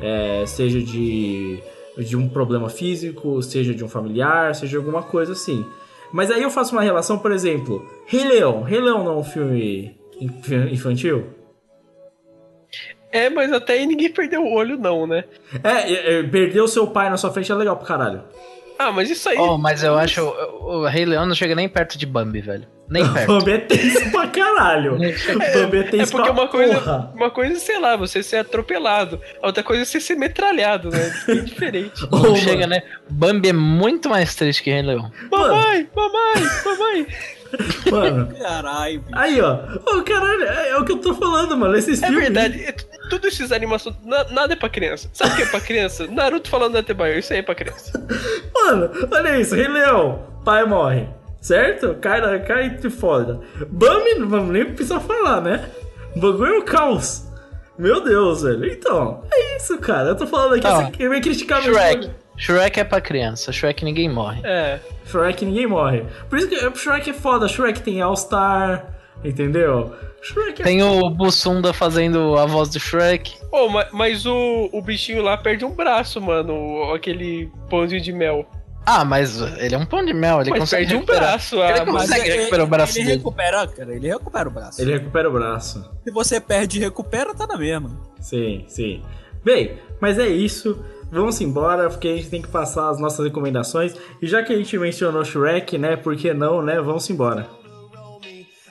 Speaker 1: É, seja de, de um problema físico, seja de um familiar, seja de alguma coisa assim. Mas aí eu faço uma relação, por exemplo, Rei Leão. Rei Leão não é um filme inf- infantil?
Speaker 2: É, mas até aí ninguém perdeu o olho, não, né?
Speaker 1: É, é, é, perder o seu pai na sua frente é legal pro caralho.
Speaker 2: Ah, mas isso aí.
Speaker 3: Oh, mas eu acho o, o Rei Leão não chega nem perto de Bambi, velho. Nem
Speaker 1: O
Speaker 3: perto.
Speaker 1: Bambi é tenso pra caralho. O Bambi é
Speaker 2: É
Speaker 1: tenso
Speaker 2: porque
Speaker 1: pra
Speaker 2: uma coisa,
Speaker 1: porra.
Speaker 2: uma coisa, sei lá, você ser atropelado. A outra coisa é você ser metralhado, né? Bem diferente. [laughs]
Speaker 1: Ô,
Speaker 3: chega, né? Bambi é muito mais triste que Rei Leão.
Speaker 2: Mamãe, mamãe, mamãe.
Speaker 1: Mano,
Speaker 4: Caralho, bicho.
Speaker 1: aí ó. Ô, caralho, é, é o que eu tô falando, mano. Esses
Speaker 2: É
Speaker 1: filmes.
Speaker 2: verdade, é tudo esses animações, na- nada é pra criança. Sabe o que é pra criança? Naruto falando da Tebaio, isso aí é pra criança. [laughs]
Speaker 1: Mano, olha isso, Rei Leão, pai morre, certo? Cai, na- cai e te foda. Bambi, não vamos nem precisar falar, né? O bagulho é o caos. Meu Deus, velho. Então, é isso, cara. Eu tô falando aqui,
Speaker 3: Ó,
Speaker 1: assim, que vai criticar
Speaker 3: Shrek. Shrek é pra criança. Shrek ninguém morre.
Speaker 2: É.
Speaker 1: Shrek ninguém morre. Por isso que o Shrek é foda. Shrek tem All-Star, entendeu? Shrek é
Speaker 3: Tem o Bussunda fazendo a voz do Shrek.
Speaker 2: Pô, ma- mas o, o bichinho lá perde um braço, mano. Aquele pãozinho de mel.
Speaker 3: Ah, mas ele é um pão de mel, ele
Speaker 2: Mas
Speaker 3: consegue
Speaker 2: perde um
Speaker 3: recuperar.
Speaker 2: braço.
Speaker 3: Ele
Speaker 2: Ah,
Speaker 3: consegue
Speaker 2: mas
Speaker 4: Mas é-
Speaker 3: recuperar o braço
Speaker 4: ele
Speaker 3: dele.
Speaker 4: recupera, cara. Ele recupera o braço.
Speaker 1: Ele recupera o braço.
Speaker 4: Se você perde e recupera, tá na mesma.
Speaker 1: Sim, sim. Bem, mas é isso. Vamos embora, porque a gente tem que passar as nossas recomendações. E já que a gente mencionou Shrek, né? Por que não, né? Vamos embora.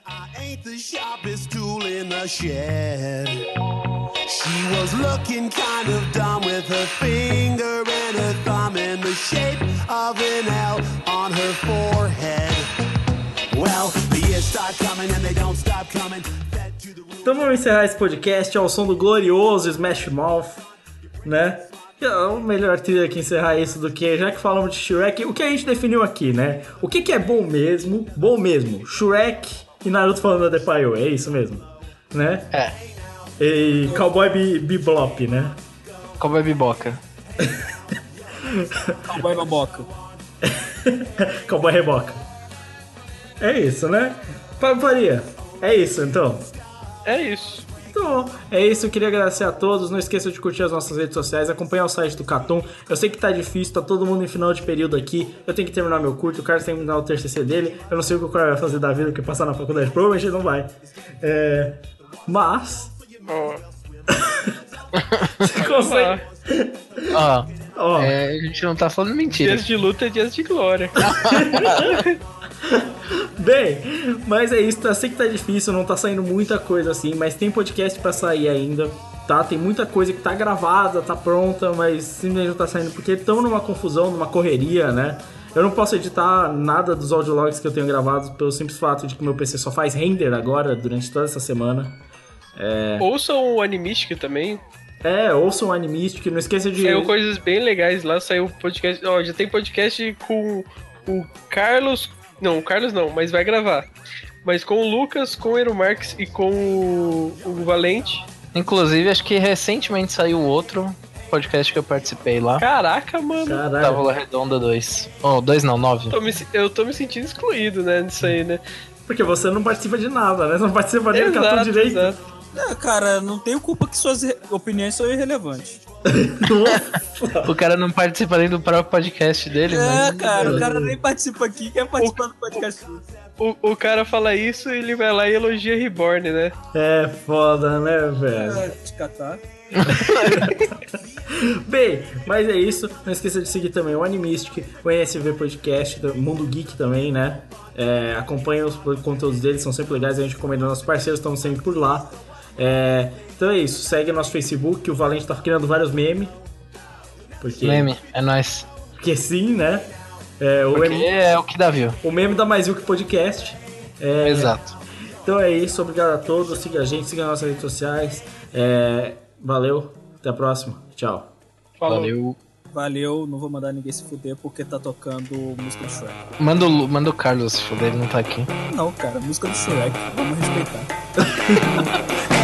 Speaker 5: I ain't the sharpest tool in the shed. She was looking kind of dumb with her finger and her thumb in the shape of an L on her forehead. Well, the years start coming and they don't stop coming. Fed to the roof.
Speaker 1: Então vamos encerrar esse podcast ao som do glorioso Smash Mouth, né? É o melhor trilha que encerrar isso do que, já que falamos de Shrek, o que a gente definiu aqui, né? O que, que é bom mesmo, bom mesmo, Shrek e Naruto falando da Depayo, é isso mesmo, né?
Speaker 3: É,
Speaker 1: E Cowboy Bebop, né?
Speaker 3: como é biboca. [laughs]
Speaker 4: Cowboy baboca. [laughs]
Speaker 1: Cowboy Reboca. É isso, né? Fábio Faria, é isso então.
Speaker 2: É isso.
Speaker 1: Então, é isso. Eu queria agradecer a todos. Não esqueça de curtir as nossas redes sociais, acompanhar o site do Catum. Eu sei que tá difícil, tá todo mundo em final de período aqui. Eu tenho que terminar meu curso, o Carlos tem que terminar o TCC dele. Eu não sei o que o cara vai fazer da vida, porque passar na faculdade provavelmente ele não vai. É... Mas. Você [laughs] consegue.
Speaker 3: Ó,
Speaker 1: Ó,
Speaker 3: é, a gente não tá falando mentira.
Speaker 2: dias de luta é dias de glória. [laughs]
Speaker 1: Bem, mas é isso. Eu sei que tá difícil, não tá saindo muita coisa assim, mas tem podcast pra sair ainda. Tá, tem muita coisa que tá gravada, tá pronta, mas simplesmente não tá saindo porque estamos numa confusão, numa correria, né? Eu não posso editar nada dos audiologs que eu tenho gravados pelo simples fato de que meu PC só faz render agora durante toda essa semana.
Speaker 2: Ouçam o Animistic também.
Speaker 1: É, ouçam o Animistic, não esqueça de.
Speaker 2: Saiu coisas bem legais lá. Saiu podcast. Ó, já tem podcast com o Carlos. Não, o Carlos não, mas vai gravar. Mas com o Lucas, com o Eero Marques e com o, o Valente.
Speaker 3: Inclusive, acho que recentemente saiu outro podcast que eu participei lá.
Speaker 2: Caraca, mano.
Speaker 1: Caralho.
Speaker 3: Redonda 2. Oh, 2 não, 9.
Speaker 2: Tô me- eu tô me sentindo excluído, né, disso aí, né?
Speaker 1: Porque você não participa de nada, né? Você não participa nem do cartão direito.
Speaker 2: exato.
Speaker 4: É, cara, não tenho culpa que suas opiniões são irrelevantes.
Speaker 3: O cara não participa nem do próprio podcast dele,
Speaker 4: É,
Speaker 3: mas...
Speaker 4: cara, o cara nem participa aqui, quer participar do podcast.
Speaker 2: O, o cara fala isso e ele vai lá e elogia Reborn, né?
Speaker 1: É foda, né, velho?
Speaker 4: É, te catar. [laughs]
Speaker 1: Bem, mas é isso. Não esqueça de seguir também o Animistic, o NSV Podcast, do Mundo Geek também, né? É, acompanha os conteúdos deles, são sempre legais. A gente recomenda nossos parceiros, estamos sempre por lá. É, então é isso, segue nosso Facebook, o Valente tá criando vários memes. Porque...
Speaker 3: Meme, é nóis.
Speaker 1: Porque sim, né? É, o meme...
Speaker 3: é o que dá viu.
Speaker 1: O meme da Mais que Podcast. É...
Speaker 3: Exato.
Speaker 1: Então é isso, obrigado a todos, siga a gente, siga nossas redes sociais. É... Valeu, até a próxima. Tchau.
Speaker 2: Falou.
Speaker 3: Valeu.
Speaker 4: Valeu, não vou mandar ninguém se fuder porque tá tocando música do Shrek.
Speaker 3: Manda o, manda o Carlos se fuder, ele não tá aqui.
Speaker 4: Não, cara, música do Shrek, vamos respeitar. [laughs]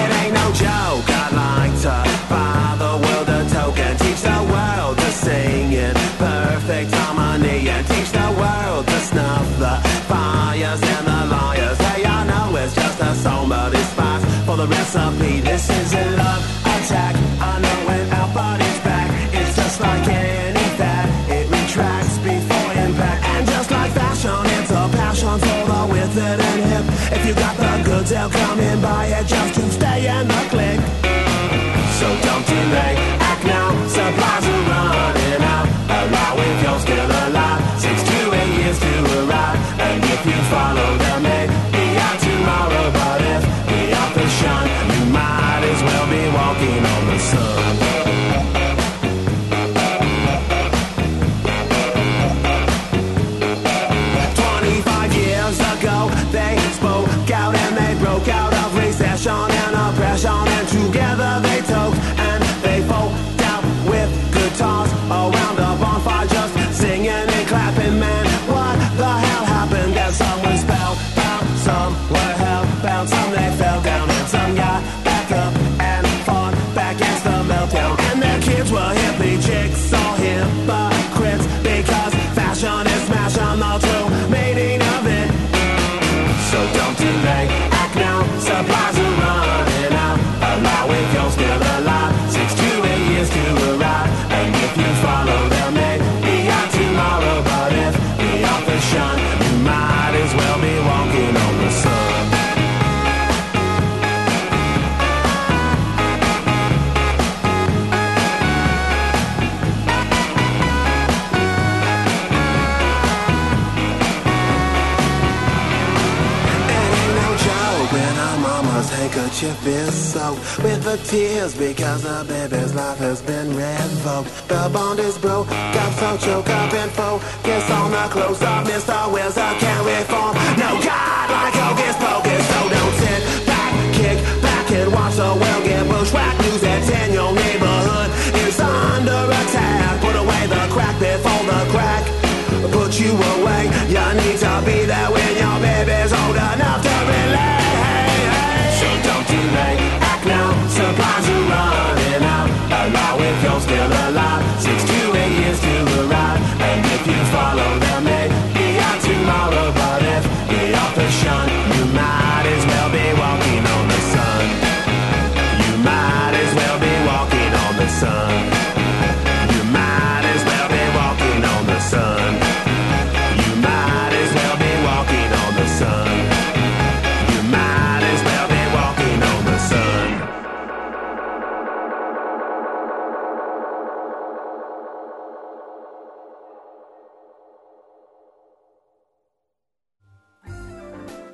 Speaker 5: joke. I like to buy the world a token, teach the world to sing in perfect harmony, and teach the world to snuff the fires and the liars. Hey, I know it's just a song, but it's fast for the recipe. This isn't love attack. I know when our body's back, it's just like any fat. It retracts before impact, and just like fashion, it's a passion for the withered and hip. If you got the They'll come in by it just to stay in the click. tears because the baby's life has been revoked. The bond is broke, got so choked up and focused on the close up. Mr. Wills, I can't reform. No God!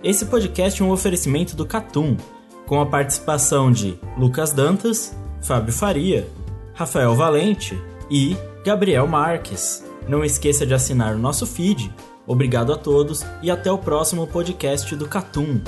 Speaker 1: Esse podcast é um oferecimento do Catum, com a participação de Lucas Dantas, Fábio Faria, Rafael Valente e Gabriel Marques. Não esqueça de assinar o nosso feed. Obrigado a todos e até o próximo podcast do Catum.